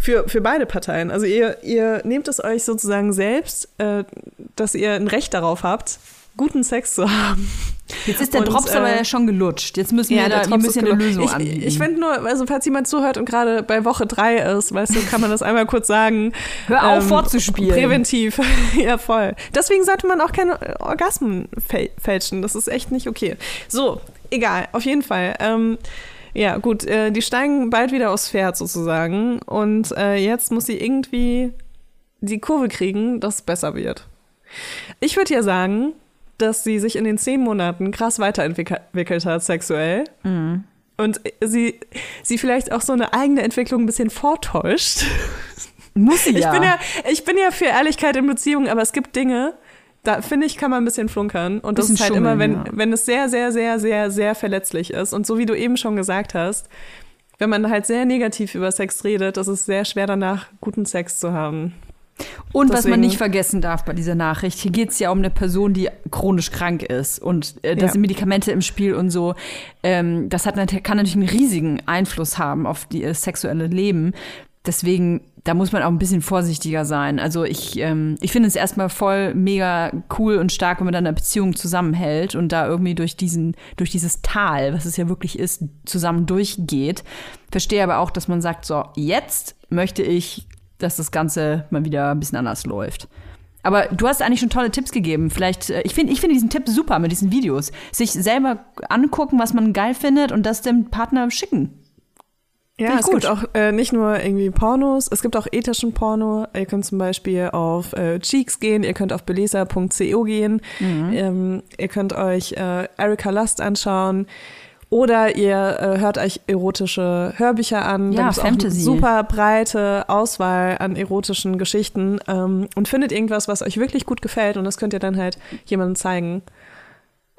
für, für beide Parteien. Also ihr, ihr nehmt es euch sozusagen selbst, äh, dass ihr ein Recht darauf habt, guten Sex zu haben. Jetzt ist der und, Drops äh, aber ja schon gelutscht. Jetzt müssen wir, ja, da, wir müssen eine Lösung ich, anbieten. Ich finde nur, also falls jemand zuhört und gerade bei Woche drei ist, weißt du, kann man das einmal kurz sagen. Hör auf, ähm, vorzuspielen. Präventiv. ja, voll. Deswegen sollte man auch keine Orgasmen fälschen. Das ist echt nicht okay. So, egal. Auf jeden Fall. Ähm, ja, gut, äh, die steigen bald wieder aufs Pferd sozusagen. Und äh, jetzt muss sie irgendwie die Kurve kriegen, dass es besser wird. Ich würde ja sagen, dass sie sich in den zehn Monaten krass weiterentwickelt hat, sexuell. Mhm. Und sie, sie vielleicht auch so eine eigene Entwicklung ein bisschen vortäuscht. Muss sie ja. Ich bin ja, ich bin ja für Ehrlichkeit in Beziehungen, aber es gibt Dinge, da finde ich, kann man ein bisschen flunkern. Und das ist halt immer, wenn, ja. wenn es sehr, sehr, sehr, sehr, sehr verletzlich ist. Und so wie du eben schon gesagt hast, wenn man halt sehr negativ über Sex redet, ist es sehr schwer danach, guten Sex zu haben. Und Deswegen. was man nicht vergessen darf bei dieser Nachricht, hier geht es ja um eine Person, die chronisch krank ist und äh, da ja. sind Medikamente im Spiel und so. Ähm, das hat, kann natürlich einen riesigen Einfluss haben auf die, das sexuelle Leben. Deswegen da muss man auch ein bisschen vorsichtiger sein. Also ich, ähm, ich finde es erstmal voll mega cool und stark, wenn man dann eine Beziehung zusammenhält und da irgendwie durch diesen, durch dieses Tal, was es ja wirklich ist, zusammen durchgeht. Verstehe aber auch, dass man sagt, so, jetzt möchte ich, dass das Ganze mal wieder ein bisschen anders läuft. Aber du hast eigentlich schon tolle Tipps gegeben. Vielleicht, äh, ich finde ich finde diesen Tipp super mit diesen Videos. Sich selber angucken, was man geil findet und das dem Partner schicken. Ja, es gut. gibt auch äh, nicht nur irgendwie Pornos, es gibt auch ethischen Porno. Ihr könnt zum Beispiel auf äh, Cheeks gehen, ihr könnt auf belesa.co gehen, mhm. ähm, ihr könnt euch äh, Erika Lust anschauen. Oder ihr äh, hört euch erotische Hörbücher an. Ja, da gibt's Fantasy. Auch eine super breite Auswahl an erotischen Geschichten ähm, und findet irgendwas, was euch wirklich gut gefällt und das könnt ihr dann halt jemandem zeigen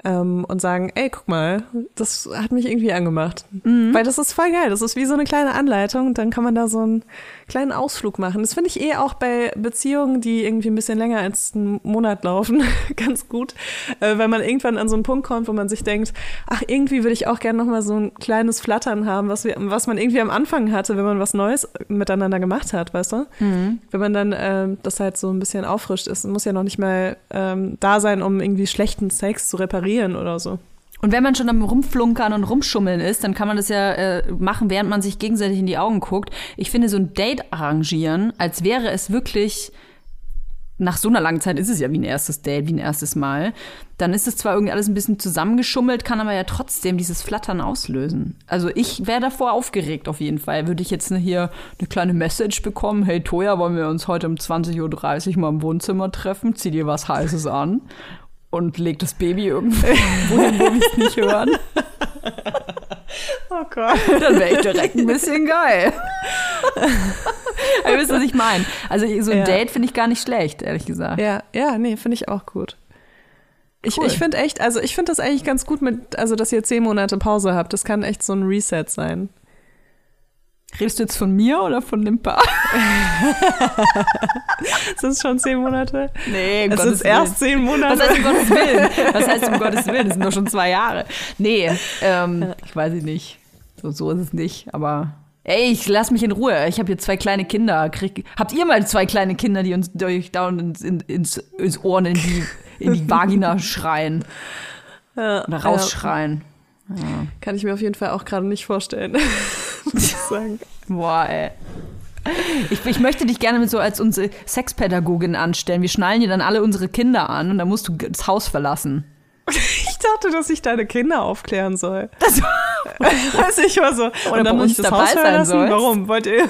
ähm, und sagen, ey, guck mal, das hat mich irgendwie angemacht. Mhm. Weil das ist voll geil. Das ist wie so eine kleine Anleitung. Dann kann man da so einen kleinen Ausflug machen. Das finde ich eh auch bei Beziehungen, die irgendwie ein bisschen länger als einen Monat laufen, ganz gut. Äh, weil man irgendwann an so einen Punkt kommt, wo man sich denkt, ach, irgendwie würde ich auch gerne nochmal so ein kleines Flattern haben, was, wir, was man irgendwie am Anfang hatte, wenn man was Neues miteinander gemacht hat, weißt du? Mhm. Wenn man dann äh, das halt so ein bisschen auffrischt ist, muss ja noch nicht mal ähm, da sein, um irgendwie schlechten Sex zu reparieren reparieren oder so. Und wenn man schon am Rumflunkern und Rumschummeln ist, dann kann man das ja äh, machen, während man sich gegenseitig in die Augen guckt. Ich finde, so ein Date arrangieren, als wäre es wirklich, nach so einer langen Zeit ist es ja wie ein erstes Date, wie ein erstes Mal, dann ist es zwar irgendwie alles ein bisschen zusammengeschummelt, kann aber ja trotzdem dieses Flattern auslösen. Also ich wäre davor aufgeregt auf jeden Fall. Würde ich jetzt ne, hier eine kleine Message bekommen, hey Toja, wollen wir uns heute um 20.30 Uhr mal im Wohnzimmer treffen? Zieh dir was Heißes an und legt das Baby irgendwo hin, wo wir es nicht hören. Oh Gott. Dann wäre ich direkt ein bisschen geil. Ihr wisst, was ich meine. Also so ein ja. Date finde ich gar nicht schlecht, ehrlich gesagt. Ja, ja, nee, finde ich auch gut. Ich, cool. ich finde echt, also ich finde das eigentlich ganz gut mit, also dass ihr zehn Monate Pause habt. Das kann echt so ein Reset sein. Redest du jetzt von mir oder von dem Paar? Sind es schon zehn Monate? Nee, um es Gottes ist Willen. erst zehn Monate. Was heißt um Gottes Willen? Was heißt um Gottes Willen? Das sind doch schon zwei Jahre. Nee, ähm, ich weiß es nicht. So, so ist es nicht, aber Ey, ich lass mich in Ruhe. Ich habe hier zwei kleine Kinder. Krieg, habt ihr mal zwei kleine Kinder, die uns durch dauernd ins, ins, ins Ohren in die, in die Vagina schreien? Ja, oder rausschreien. Ja. Kann ich mir auf jeden Fall auch gerade nicht vorstellen. Sagen. Boah, ey. Ich, ich, möchte dich gerne mit so als unsere Sexpädagogin anstellen. Wir schnallen dir dann alle unsere Kinder an und dann musst du das Haus verlassen. Ich dachte, dass ich deine Kinder aufklären soll. Das weiß ich mal so. Oder und dann muss ich das Haus verlassen. Warum? Wollt ihr?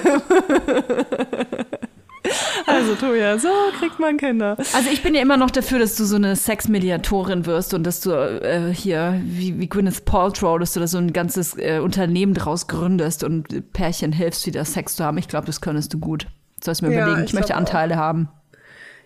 Also Toja, so kriegt man Kinder. Also ich bin ja immer noch dafür, dass du so eine Sexmediatorin wirst und dass du äh, hier, wie, wie Gwyneth Paltrow, dass du da so ein ganzes äh, Unternehmen draus gründest und Pärchen hilfst, wieder Sex zu haben. Ich glaube, das könntest du gut. Sollst mir ja, überlegen, ich, ich möchte Anteile auch. haben.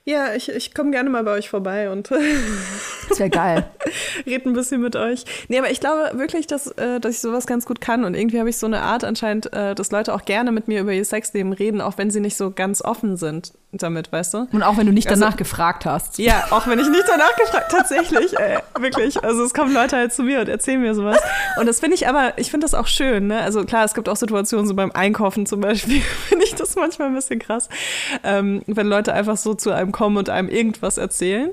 Ja, ich, ich komme gerne mal bei euch vorbei und das wäre geil. Red ein bisschen mit euch. Nee, aber ich glaube wirklich, dass, äh, dass ich sowas ganz gut kann und irgendwie habe ich so eine Art anscheinend, äh, dass Leute auch gerne mit mir über ihr Sexleben reden, auch wenn sie nicht so ganz offen sind damit, weißt du? Und auch wenn du nicht also, danach gefragt hast. Ja, auch wenn ich nicht danach gefragt tatsächlich, ey, wirklich. Also es kommen Leute halt zu mir und erzählen mir sowas. Und das finde ich aber, ich finde das auch schön, ne? Also klar, es gibt auch Situationen, so beim Einkaufen zum Beispiel, finde ich das manchmal ein bisschen krass, ähm, wenn Leute einfach so zu einem kommen und einem irgendwas erzählen.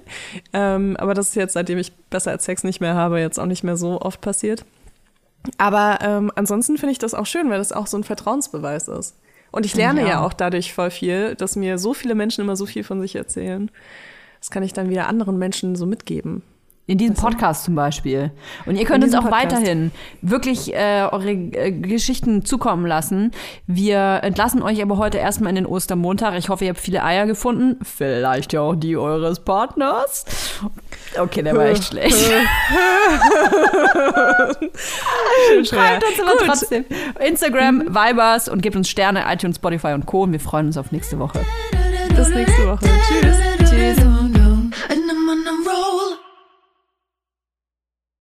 Ähm, aber das ist jetzt, seitdem ich besser als Sex nicht mehr habe, jetzt auch nicht mehr so oft passiert. Aber ähm, ansonsten finde ich das auch schön, weil das auch so ein Vertrauensbeweis ist. Und ich lerne ja. ja auch dadurch voll viel, dass mir so viele Menschen immer so viel von sich erzählen. Das kann ich dann wieder anderen Menschen so mitgeben. In diesem Podcast zum Beispiel. Und ihr könnt uns auch Podcast. weiterhin wirklich äh, eure äh, Geschichten zukommen lassen. Wir entlassen euch aber heute erstmal in den Ostermontag. Ich hoffe, ihr habt viele Eier gefunden. Vielleicht ja auch die eures Partners. Okay, der war echt schlecht. Schreibt uns aber Gut. trotzdem. Instagram, mhm. Vibers und gebt uns Sterne, iTunes, Spotify und Co. Und wir freuen uns auf nächste Woche. Bis nächste Woche. Tschüss. Tschüss.